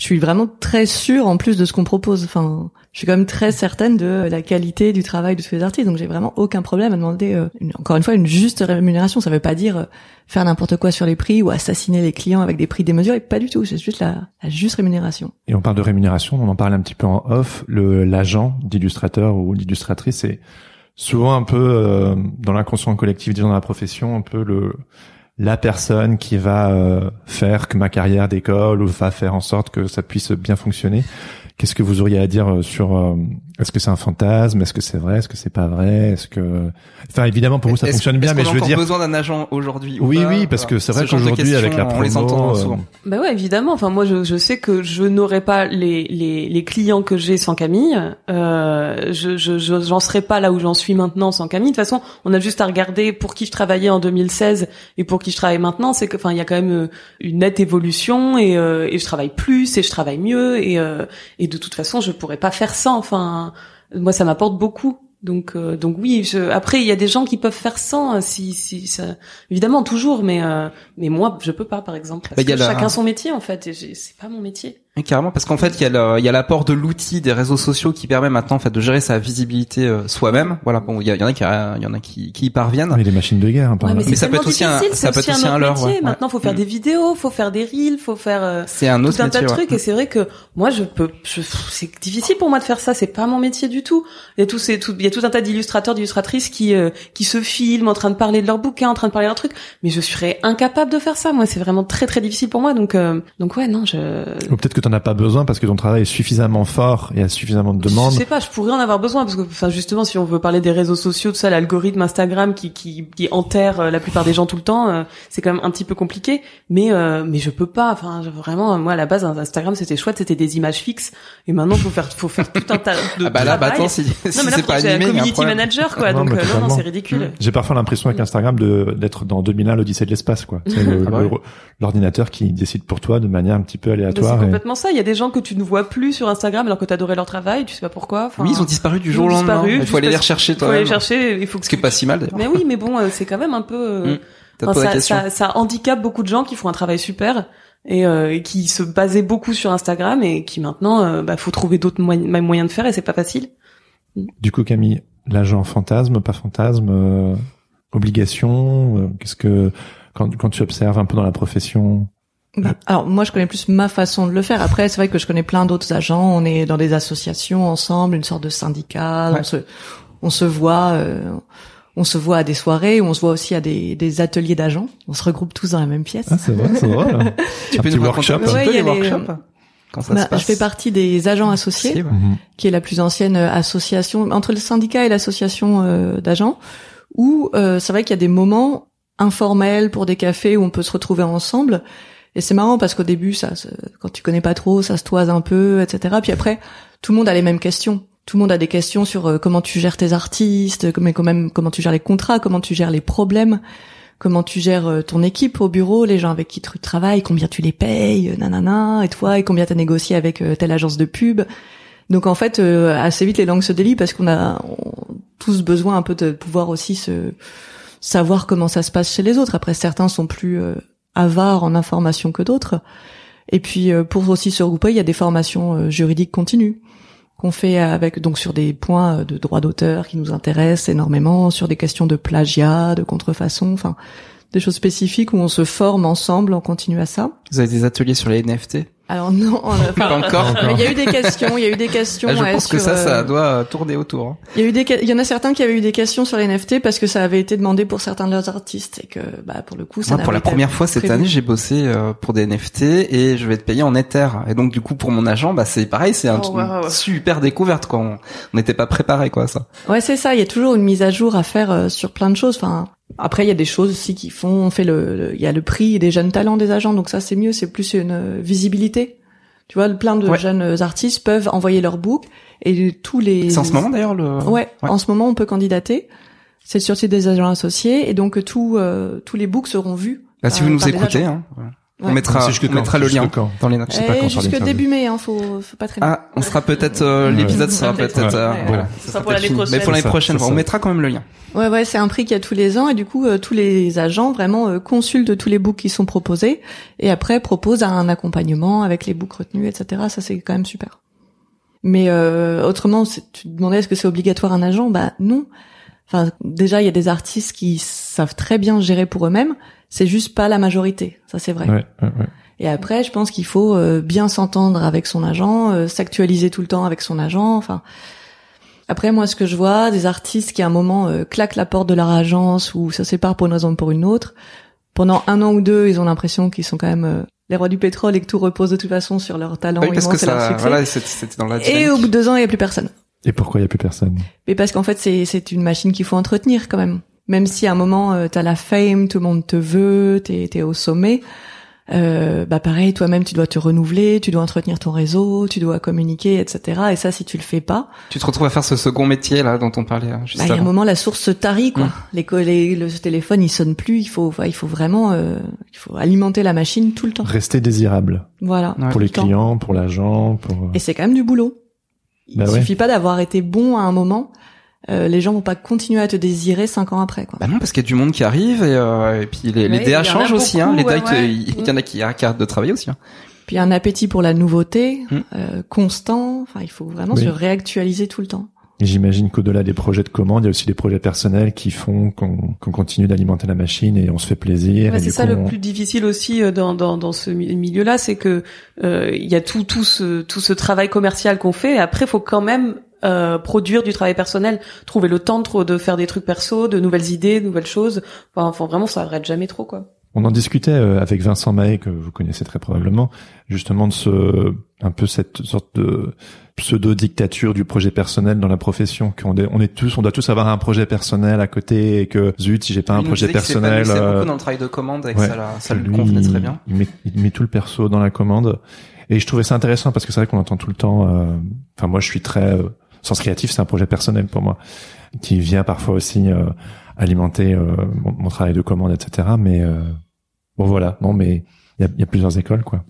je suis vraiment très sûre en plus de ce qu'on propose. Enfin, je suis quand même très certaine de la qualité du travail de tous les artistes, donc j'ai vraiment aucun problème à demander euh, encore une fois une juste rémunération. Ça veut pas dire euh, faire n'importe quoi sur les prix ou assassiner les clients avec des prix démesurés. Pas du tout. C'est juste la, la juste rémunération. Et on parle de rémunération, on en parle un petit peu en off. Le l'agent d'illustrateur ou d'illustratrice, c'est souvent un peu euh, dans l'inconscient collectif des gens dans la profession, un peu le la personne qui va euh, faire que ma carrière décolle ou va faire en sorte que ça puisse bien fonctionner. Qu'est-ce que vous auriez à dire euh, sur euh, est-ce que c'est un fantasme, est-ce que c'est vrai, est-ce que c'est pas vrai, est-ce que enfin évidemment pour vous ça fonctionne bien, mais je a veux dire besoin d'un agent aujourd'hui. ou oui pas oui parce que c'est Ce vrai qu'aujourd'hui avec la promo on les entend euh, souvent. Bah ouais, évidemment. Enfin, moi, je, je sais que je n'aurai pas les, les, les clients que j'ai sans Camille. Euh, je, je, je- j'en serai pas là où j'en suis maintenant sans Camille. De toute façon, on a juste à regarder pour qui je travaillais en 2016 et pour qui je travaille maintenant. C'est que, enfin, il y a quand même euh, une nette évolution et, euh, et je travaille plus et je travaille mieux et, euh, et de toute façon, je pourrais pas faire ça. Enfin, moi, ça m'apporte beaucoup. Donc, euh, donc oui. Je... Après, il y a des gens qui peuvent faire sans, euh, si, si, ça... évidemment toujours, mais, euh, mais moi, je peux pas, par exemple. Parce Bah, il y a que la- chacun son métier, en fait. Et c'est pas mon métier. Et carrément parce qu'en fait il y a le- il y a l'apport de l'outil des réseaux sociaux qui permet maintenant en fait de gérer sa visibilité euh, soi-même. Voilà bon il y, en a qui il y en a qui, qui y parviennent. oui, les machines de guerre. hein, par Ouais, mais. Mais ça peut être aussi un- difficile, ça peut être aussi un autre leurre, métier. ouais. Maintenant, faut faire Mm. des vidéos, faut faire des reels, faut faire euh, C'est un autre tout un tas métier. de ouais. trucs. Et c'est vrai que moi, je peux, je, c'est difficile pour moi de faire ça. C'est pas mon métier du tout. Il y a tout, c'est tout, il y a tout un tas d'illustrateurs, d'illustratrices qui, euh, qui se filment en train de parler de leur bouquin, en train de parler d'un truc. Mais je serais incapable de faire ça. Moi, c'est vraiment très, très difficile pour moi. Donc, euh, donc ouais, non, je, Ou peut-être que t'en as pas besoin parce que ton travail est suffisamment fort et a suffisamment de demandes. Je sais pas, je pourrais en avoir besoin parce que, enfin, justement, si on veut parler des réseaux sociaux, tout ça, l'algorithme Instagram qui qui, qui enterre euh, la plupart des gens tout le temps, euh, c'est quand même un petit peu compliqué. Mais euh, mais je peux pas. Enfin, vraiment, moi à la base, Instagram c'était chouette, c'était des images fixes. Et maintenant, faut faire faut faire tout un tas de Ah bah là bah travail. attends si, si non mais là, c'est pas animé community problème. manager quoi. Non, donc euh, non, non, c'est ridicule. J'ai parfois l'impression avec Instagram de d'être dans 2001 l'Odyssée de l'espace quoi. C'est le- Ah bah l'ordinateur qui décide pour toi de manière un petit peu aléatoire. et- complètement ça. Il y a des gens que tu ne vois plus sur Instagram alors que t'adorais leur travail, tu sais pas pourquoi. Enfin, Oui ils ont disparu du jour au lendemain. disparu Il faut aller les rechercher faut aller toi. les chercher. Il faut que Ce qui est pas si mal d'ailleurs. Mais oui, mais bon, euh, c'est quand même un peu. euh, Mm. Enfin, ça, ça, ça handicape beaucoup de gens qui font un travail super et, euh, et qui se basaient beaucoup sur Instagram et qui maintenant, euh, bah, faut trouver d'autres moyens, de faire et c'est pas facile. Du coup Camille, l'agent fantasme, pas fantasme, euh, obligation, euh, qu'est-ce que quand quand tu observes un peu dans la profession? Bah, alors moi je connais plus ma façon de le faire. Après c'est vrai que je connais plein d'autres agents. On est dans des associations ensemble, une sorte de syndicat. Ouais. On se on se voit euh, on se voit à des soirées. On se voit aussi à des, des ateliers d'agents. On se regroupe tous dans la même pièce. Ah c'est vrai, c'est hein. Tu Un peux petit nous un workshop. Ouais, peu les les- workshops Quand ça Bah, se passe je fais partie des agents associés, Si, ouais. Mhm. qui est la plus ancienne euh, association entre le syndicat et l'association euh, d'agents. Où euh, c'est vrai qu'il y a des moments informel pour des cafés où on peut se retrouver ensemble. Et c'est marrant parce qu'au début, ça, quand tu connais pas trop, ça se toise un peu, etc. Puis après, tout le monde a les mêmes questions. Tout le monde a des questions sur euh, comment tu gères tes artistes, mais quand même comment tu gères les contrats, comment tu gères les problèmes, comment tu gères euh, ton équipe au bureau, les gens avec qui tu travailles, combien tu les payes, euh, nanana, et toi, et combien t'as négocié avec telle agence de pub. Donc en fait, assez vite les langues se délient parce qu'on a tous besoin un peu de pouvoir aussi se savoir comment ça se passe chez les autres. Après, certains sont plus avares en information que d'autres. Et puis euh, pour aussi se regrouper, il y a des formations euh, juridiques continues qu'on fait avec donc sur des points euh, de droit d'auteur qui nous intéressent énormément, sur des questions de plagiat, de contrefaçon, enfin des choses spécifiques où on se forme ensemble, on continue à ça. Vous avez des ateliers sur les NFT Alors non, on a- Pas encore. mais il y a eu des questions, il y a eu des questions. Ah, je ouais, pense que ça, ça euh, doit tourner autour. hein. Il y a eu des, il y en a certains qui avaient eu des questions sur les NFT parce que ça avait été demandé pour certains de leurs artistes et que, bah, pour le coup, ça Moi, pour la première fois cette prévu. année, j'ai bossé euh, pour des NFT et je vais être payé en Ether. Et donc, du coup, pour mon agent, bah, c'est pareil, c'est un Oh, une super découverte, quoi. On n'était pas préparé, quoi, ça. Ouais, c'est ça. Il y a toujours une mise à jour à faire euh, sur plein de choses. Enfin, après, il y a des choses aussi qui font. On fait le, il y a le prix des jeunes talents des agents, donc ça c'est mieux. C'est plus une euh, visibilité. Tu vois, plein de Ouais. jeunes artistes peuvent envoyer leur book et tous les. C'est en ce moment, d'ailleurs, le... Ouais, en ce moment, on peut candidater. C'est sur site des agents associés et donc tout, euh, tous les books seront vus. Bah, si vous nous écoutez, hein, voilà. Ouais. on mettra, on quand mettra le lien quand dans les notes. Je sais pas quand jusque début mai, hein, faut, faut pas traîner. Ah, on sera peut-être euh, l'épisode sera Peut-être. euh, Ouais. voilà. Ce sera pour l'année prochaine. Mais pour l'année ça, prochaine, on ça. mettra quand même le lien. Ouais, ouais, c'est un prix qu'il y a tous les ans et du coup, euh, tous les agents vraiment euh, consultent tous les books qui sont proposés et après proposent un accompagnement avec les books retenus, etc. Ça, c'est quand même super. Mais euh, autrement, tu te demandais est-ce que c'est obligatoire un agent? Bah non. Enfin, déjà, il y a des artistes qui savent très bien gérer pour eux-mêmes. C'est juste pas la majorité. Ça, c'est vrai. Ouais, ouais, ouais. Et après, je pense qu'il faut euh, bien s'entendre avec son agent, euh, s'actualiser tout le temps avec son agent. Enfin, après, moi, ce que je vois, des artistes qui à un moment euh, claquent la porte de leur agence ou se séparent pour une raison ou pour une autre. Pendant un an ou deux, ils ont l'impression qu'ils sont quand même euh, les rois du pétrole et que tout repose de toute façon sur leur talent Oui, parce que et leur succès. voilà, dans la et au bout de deux ans, il y a plus personne. Et pourquoi il y a plus personne? Mais parce qu'en fait, c'est c'est une machine qu'il faut entretenir quand même. Même si à un moment euh, t'as la fame, tout le monde te veut, t'es t'es au sommet. Euh, bah pareil, toi-même tu dois te renouveler, tu dois entretenir ton réseau, tu dois communiquer, etc. Et ça, si tu le fais pas, Tu te retrouves à faire ce second métier là dont on parlait hein, juste bah, il y a un moment la source se tarit quoi. Mm. Les, les- le téléphone il sonne plus, il faut enfin, il faut vraiment euh, il faut alimenter la machine tout le temps. Rester désirable Voilà. Ouais. pour les temps. clients, pour l'agent, pour. euh, Et c'est quand même du boulot. Il Bah ouais. suffit pas d'avoir été bon à un moment. Euh, les gens vont pas continuer à te désirer cinq ans après quoi. Bah non, parce qu'il y a du monde qui arrive et, euh, et puis les, les Ouais, DA il y en a changent aussi. Hein, les DA, ouais, ouais. il il y en a qui, arrêtent de travailler aussi. Hein. Puis un appétit pour la nouveauté, Mm. euh, constant. Enfin, il faut vraiment Oui. se réactualiser tout le temps. Et j'imagine qu'au-delà des projets de commande, il y a aussi des projets personnels qui font qu'on qu'on continue d'alimenter la machine et on se fait plaisir. Ouais, c'est ça coup, le on- plus difficile aussi euh, dans dans, dans ce mi- milieu-là, c'est que euh, il y a tout tout ce tout ce travail commercial qu'on fait. Et après, faut quand même euh, produire du travail personnel, trouver le temps de, trop- de faire des trucs perso, de nouvelles idées, de nouvelles choses. Enfin, enfin, vraiment, ça arrête jamais trop quoi. On en discutait euh, avec Vincent Mahé, que vous connaissez très probablement, justement de ce, un peu cette sorte de pseudo-dictature du projet personnel dans la profession, qu'on est, on est tous, on doit tous avoir un projet personnel à côté et que zut, si j'ai pas un Il projet personnel, s'épanouissait euh, beaucoup dans le travail de commande et que ouais, ça, la- ça lui lui, convenait très il- bien. Il met, il met tout le perso dans la commande. Et je trouvais ça intéressant parce que c'est vrai qu'on entend tout le temps, euh, enfin moi je suis très, euh, Sens Créatif c'est un projet personnel pour moi, qui vient parfois aussi euh, alimenter euh, mon, mon travail de commande, etc. Mais euh, bon voilà, non mais il y a, y a plusieurs écoles quoi.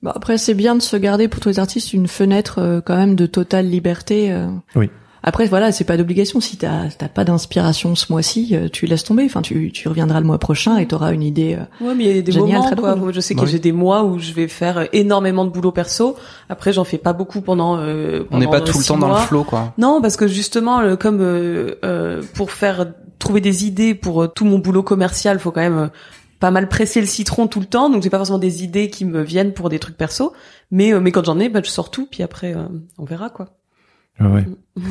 Bon, après, c'est bien de se garder pour tous les artistes une fenêtre euh, quand même de totale liberté. euh. Oui. Après, voilà, c'est pas d'obligation. Si t'as t'as pas d'inspiration ce mois-ci, euh, tu laisses tomber. Enfin, tu, tu reviendras le mois prochain et t'auras une idée. euh. Ouais, mais il y a des Génial, moments, très quoi. Je sais que Oui. j'ai des mois où je vais faire énormément de boulot perso. Après, j'en fais pas beaucoup pendant. euh, On n'est pendant pas tout le temps dans le flow, quoi. Non, parce que justement, comme euh, euh, pour faire trouver des idées pour euh, tout mon boulot commercial, faut quand même euh, pas mal presser le citron tout le temps. Donc, j'ai pas forcément des idées qui me viennent pour des trucs perso. Mais euh, mais quand j'en ai, bah, je sors tout. Puis après, euh, on verra quoi. Ouais, ouais.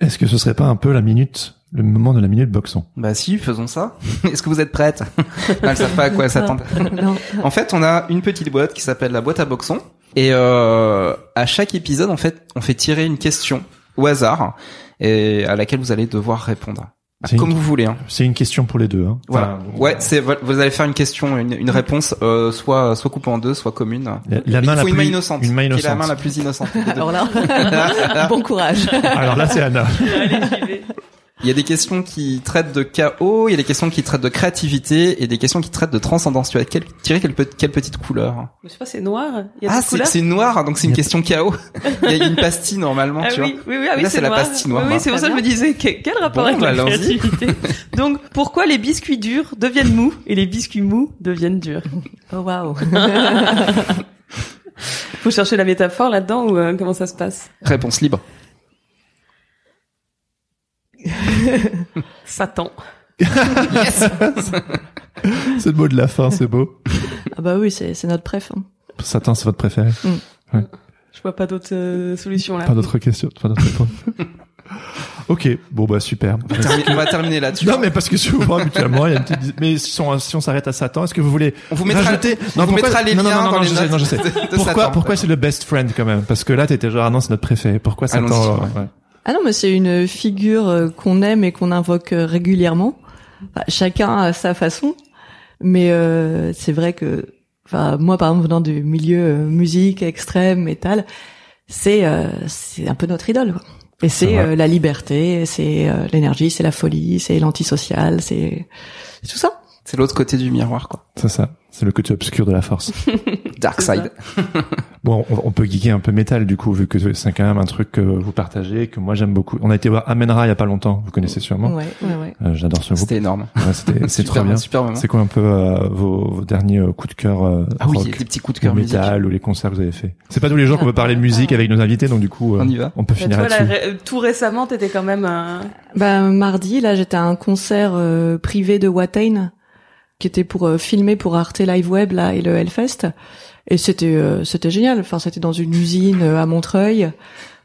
Est-ce que ce serait pas un peu la minute, le moment de la minute boxon? Bah si, faisons ça. Est-ce que vous êtes prêtes? Elles savent pas à quoi elles s'attendent. non. En fait, on a une petite boîte qui s'appelle la boîte à boxon. Et euh, à chaque épisode, en fait, on fait tirer une question au hasard et à laquelle vous allez devoir répondre. C'est Comme une, vous voulez. Hein. c'est une question pour les deux. Hein. Voilà. Enfin, Ouais, c'est vous allez faire une question, une, une réponse, euh, soit soit coupée en deux, soit commune. La, la main Il la faut une plus main innocente. Une main Qui est la innocente. main la plus innocente. Alors là, bon courage. Alors là, c'est Anna. Allez, j'y vais. Il y a des questions qui traitent de chaos, il y a des questions qui traitent de créativité et des questions qui traitent de transcendance. Tu vas quel, tirer quelle, pe- quelle petite couleur? Je sais pas, c'est noir. Il y a Ah, c'est noir, donc c'est une question chaos. Il y a une pastille normalement, Ah tu oui, vois. oui, oui, ah oui, Là, c'est la pastille noire, Oui, oui, c'est pour ça que je me disais, que- quel rapport Bon, avec la bah, créativité? Donc, pourquoi les biscuits durs deviennent mous et les biscuits mous deviennent durs? Oh waouh. Faut chercher la métaphore là-dedans ou euh, comment ça se passe? Réponse libre. Satan. C'est le mot de la fin, c'est beau. Ah bah oui, c'est notre préf. hein. Satan, c'est votre préféré. Je vois pas d'autres euh, solutions là. Pas d'autres questions, pas d'autres réponses. ok, bon bah super. On va terminer- on va terminer là-dessus. Non mais parce que souvent habituellement il y a une petite mais si on, si on s'arrête à Satan est-ce que vous voulez On vous mettra, rajouter on vous pourquoi- mettra les non, non, liens non, non, dans non, les je sais, notes non, je sais. de- de pourquoi Satan. pourquoi c'est le best friend quand même? Parce que là t'étais genre ah non c'est notre préféré pourquoi Satan Allons-y, ouais. Ah non, mais c'est une figure euh, qu'on aime et qu'on invoque euh, régulièrement. Enfin, chacun à sa façon, mais euh, c'est vrai que, enfin, moi par exemple venant du milieu euh, musique extrême, métal, c'est euh, c'est un peu notre idole. Quoi. Et C'est euh, la liberté, c'est euh, l'énergie, c'est la folie, c'est l'antisocial, c'est c'est tout ça. C'est l'autre côté du miroir, quoi. c'est ça c'est le côté obscur de la force Dark side. bon on, on peut geeker un peu métal du coup vu que c'est quand même un truc que vous partagez que moi j'aime beaucoup on a été voir Amenra il y a pas longtemps vous connaissez sûrement Ouais, ouais, ouais. Euh, j'adore ce groupe C'était énorme. Ouais, c'était c'est Super, trop bien Super moment. c'est quoi un peu euh, vos, vos derniers euh, coups de cœur euh, Ah oui, rock des petits coups de cœur métal ou les concerts que vous avez fait? C'est pas tous les jours qu'on peut parler de musique avec nos invités, donc du coup, euh, On y va. on peut Mais finir toi, là, là-dessus. ré- tout récemment, t'étais quand même un... Bah mardi, là, j'étais à un concert euh, privé de Watain qui était pour euh, filmer pour Arte Live Web là et le Hellfest et c'était euh, c'était génial. Enfin, c'était dans une usine euh, à Montreuil.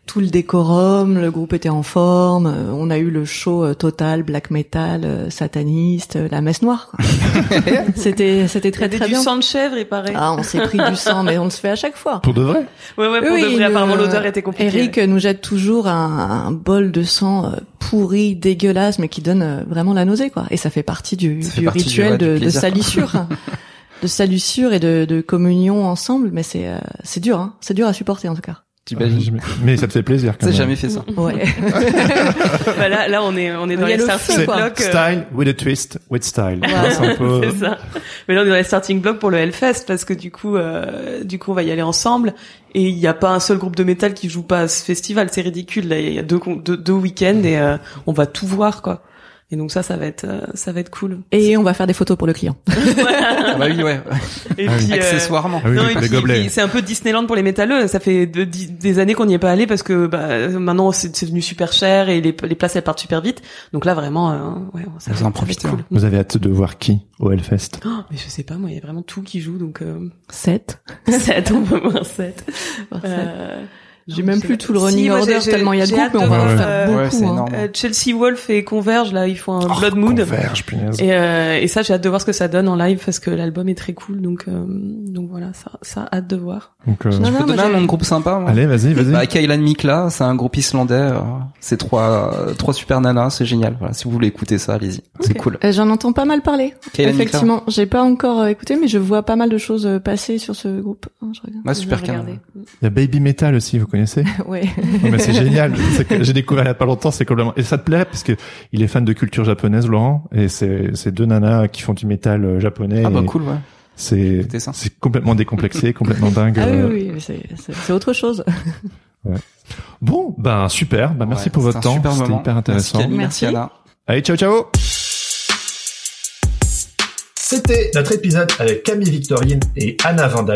Tout le décorum, le groupe était en forme. euh, On a eu le show euh, total black metal, euh, sataniste, la messe noire. quoi. c'était c'était très très du bien. sang de chèvre, il paraît. Ah, on s'est pris du sang, mais on le fait à chaque fois. Pour de vrai Ouais, ouais, pour Oui, de vrai, apparemment, l'odeur était compliquée. Eric nous jette toujours un, un bol de sang pourri, dégueulasse, mais qui donne vraiment la nausée, quoi. Et ça fait partie du, Ça fait du partie du- rituel ouais, du de, de salissure, de salissure et de, de communion ensemble. Mais c'est euh, c'est dur, hein. C'est dur à supporter en tout cas. T'imagines Mais ça te fait plaisir quand T'as jamais fait ça. Ouais. Bah là, là, on est, on est dans les le starting blocks. euh, Style with a twist with style. Voilà. C'est un peu... C'est ça. Mais là, on est dans les starting blocks pour le Hellfest parce que du coup, euh, du coup, on va y aller ensemble. Et il n'y a pas un seul groupe de métal qui joue pas à ce festival. C'est ridicule. Là, il y a deux, deux, deux week-ends et euh, on va tout voir, quoi. Et donc ça, ça va être, euh, ça va être cool. Et on va faire des photos pour le client. Ah bah oui, ouais. Et Ah oui. puis, euh, Accessoirement. Ah oui, non, et puis- c'est un peu Disneyland pour les métalleux. Ça fait de- des années qu'on n'y est pas allé parce que bah, maintenant c'est c'est devenu super cher et les, les places elles partent super vite. Donc là vraiment, euh, ouais, ça Vous va en être profitez, cool. Vous avez hâte de voir qui au Hellfest? Oh, mais je sais pas, moi il y a vraiment tout qui joue donc euh, 7. 7, on peut voir 7. J'ai même plus tout le Si, running moi, order tellement il y a de groupes, mais on va faire euh, beaucoup. ouais, c'est hein. Euh, Chelsea Wolf et Converge là, ils font un Blood Mood. Converge, punaise. Et, euh, et ça, j'ai hâte de voir ce que ça donne en live parce que l'album est très cool. Donc, euh, donc voilà, ça, ça hâte de voir. Donc, euh, Je non, peux donner un j'ai- nom de groupe sympa. moi. Allez, vas-y, vas-y. Bah, Kailan Mikla, c'est un groupe islandais. euh, C'est trois, trois super nanas, c'est génial. Voilà, si vous voulez écouter ça, allez-y. C'est cool. Euh, J'en entends pas mal parler. Effectivement, j'ai pas encore écouté, mais je vois pas mal de choses passer sur ce groupe. Hein, je regarde. Ouais, Je super. Il y a Baby Metal aussi, vous connaissez ouais. Non, mais c'est génial. J'ai découvert il y a pas longtemps, c'est complètement. Et ça te plairait parce que il est fan de culture japonaise, Laurent, et c'est c'est deux nanas qui font du métal euh, japonais. Ah bah et cool, ouais. C'est c'est complètement décomplexé, complètement dingue. Ah oui, euh. oui, oui, c'est autre chose. Bon, ben super. Ben merci Ouais, pour votre temps. super C'était hyper intéressant. Merci, Merci. merci Anna. Allez, ciao, ciao. C'était notre épisode avec Camille Victorine et Anna Vanda.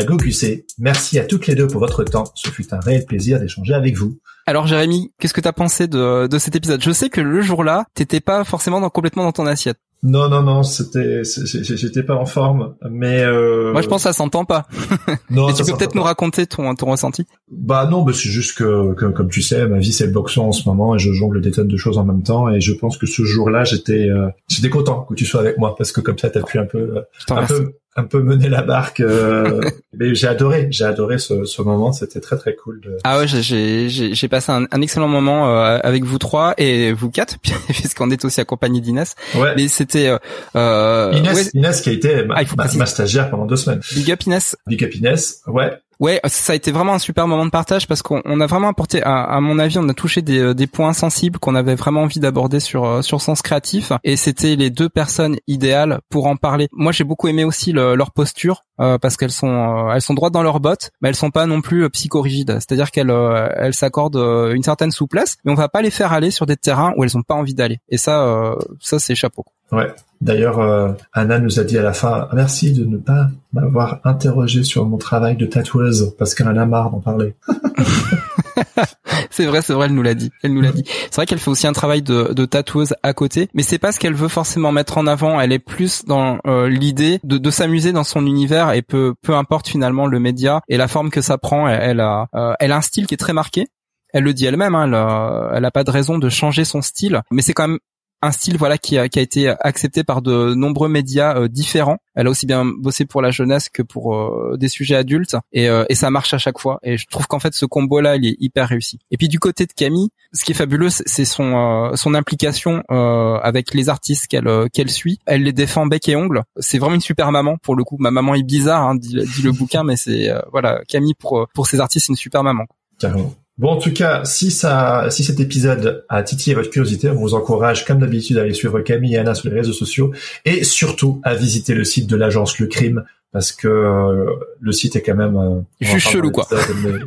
Merci à toutes les deux pour votre temps. Ce fut un réel plaisir d'échanger avec vous. Alors Jérémy, qu'est-ce que t'as pensé de, de cet épisode? Je sais que le jour-là, t'étais pas forcément complètement dans ton assiette. Non, non, non, c'était, j'étais pas en forme, mais euh... Moi, je pense que ça s'entend pas. non, Mais ça tu peux peut-être nous raconter ton, ton ressenti? Bah non, bah c'est juste que, que, comme tu sais, ma vie c'est le boxon en ce moment et je jongle des tonnes de choses en même temps et je pense que ce jour-là j'étais euh, j'étais content que tu sois avec moi parce que comme ça t'as pu un peu un peu un peu mener la barque. Euh, mais j'ai adoré, j'ai adoré ce, ce moment. C'était très très cool. De... Ah ouais, j'ai passé un, un, excellent moment euh, avec vous trois et vous quatre, puisqu'on est aussi accompagné d'Inès. Ouais. Mais c'était euh, Inès, Inès qui a été ma, ah, ma, stagiaire pendant deux semaines. Big up Inès. Big up Inès. Ouais. Ouais, ça a été vraiment un super moment de partage parce qu'on a vraiment apporté, à, mon avis, on a touché des, euh, des points sensibles qu'on avait vraiment envie d'aborder sur euh, sur Sens Créatif et c'était les deux personnes idéales pour en parler. Moi, j'ai beaucoup aimé aussi le, leur posture euh, parce qu'elles sont elles sont droites dans leurs bottes, mais elles sont pas non plus psychorigides. C'est-à-dire qu'elles elles s'accordent une certaine souplesse, mais on va pas les faire aller sur des terrains où elles ont pas envie d'aller. Et ça, ça c'est chapeau. Ouais. D'ailleurs, euh, Anna nous a dit à la fin merci de ne pas m'avoir interrogé sur mon travail de tatoueuse parce qu'elle en a marre d'en parler. c'est vrai, c'est vrai, elle nous l'a dit. Elle nous l'a dit. C'est vrai qu'elle fait aussi un travail de, de tatoueuse à côté, mais c'est pas ce qu'elle veut forcément mettre en avant. Elle est plus dans euh, l'idée de, de s'amuser dans son univers et peu peu importe finalement le média et la forme que ça prend. Elle, a euh, elle a un style qui est très marqué. Elle le dit elle-même, hein, elle, a, elle a pas de raison de changer son style, mais c'est quand même un style voilà qui a, qui a été accepté par de nombreux médias euh, différents. Elle a aussi bien bossé pour la jeunesse que pour euh, des sujets adultes et, euh, et, ça marche à chaque fois. Et je trouve qu'en fait ce combo là il est hyper réussi. Et puis du côté de Camille, ce qui est fabuleux c'est son son implication avec les artistes qu'elle qu'elle suit. Elle les défend bec et ongle. C'est vraiment une super maman pour le coup. Ma maman est bizarre, hein, dit, dit, le bouquin, mais c'est voilà Camille pour pour ses artistes c'est une super maman. Carrément. Bon, en tout cas, si ça, si cet épisode a titillé votre curiosité, on vous encourage, comme d'habitude, à aller suivre Camille et Anna sur les réseaux sociaux et surtout à visiter le site de l'agence Le Crime parce que euh, le site est quand même euh, juste chelou quoi,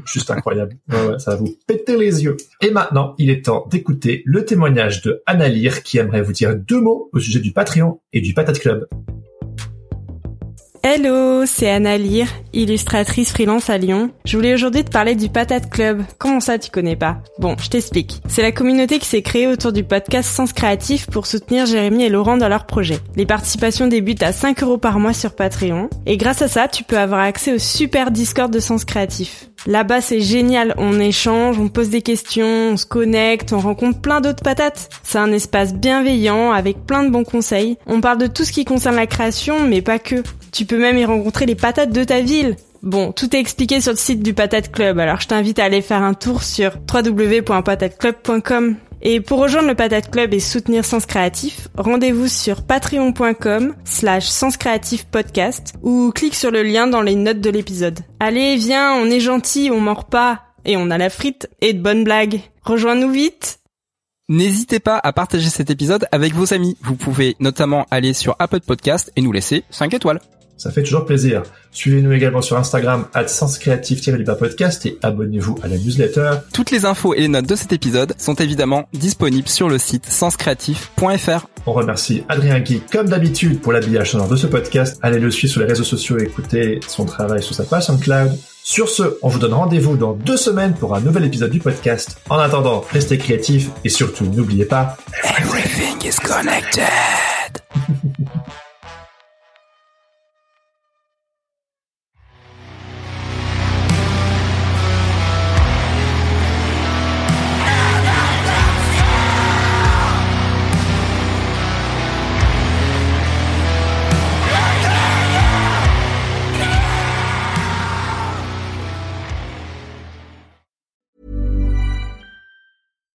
juste incroyable. Ouais, ça va vous péter les yeux. Et maintenant, il est temps d'écouter le témoignage de Anna Lire qui aimerait vous dire deux mots au sujet du Patreon et du Patate Club. Hello, c'est Anna Lire, illustratrice freelance à Lyon. Je voulais aujourd'hui te parler du Patate Club. Comment ça tu connais pas? Bon, je t'explique. C'est la communauté qui s'est créée autour du podcast Sens Créatif pour soutenir Jérémy et Laurent dans leur projet. Les participations débutent à 5 euros par mois sur Patreon. Et grâce à ça, tu peux avoir accès au super Discord de Sens Créatif. Là-bas, c'est génial. On échange, on pose des questions, on se connecte, on rencontre plein d'autres patates. C'est un espace bienveillant avec plein de bons conseils. On parle de tout ce qui concerne la création, mais pas que. Tu peux même y rencontrer les patates de ta ville. Bon, tout est expliqué sur le site du Patate Club, alors je t'invite à aller faire un tour sur www.patateclub.com. Et pour rejoindre le Patate Club et soutenir Sens Créatif, rendez-vous sur patreon.com slash ou clique sur le lien dans les notes de l'épisode. Allez, viens, on est gentil, on mord pas, et on a la frite et de bonnes blagues. Rejoins-nous vite N'hésitez pas à partager cet épisode avec vos amis. Vous pouvez notamment aller sur Apple Podcast et nous laisser 5 étoiles. Ça fait toujours plaisir. Suivez-nous également sur Instagram, du podcast et abonnez-vous à la newsletter. Toutes les infos et les notes de cet épisode sont évidemment disponibles sur le site senscreatif.fr. On remercie Adrien Guy, comme d'habitude, pour l'habillage sonore de ce podcast. Allez le suivre sur les réseaux sociaux et écoutez son travail sur sa page SoundCloud. Sur ce, on vous donne rendez-vous dans deux semaines pour un nouvel épisode du podcast. En attendant, restez créatifs et surtout, n'oubliez pas... Everything is connected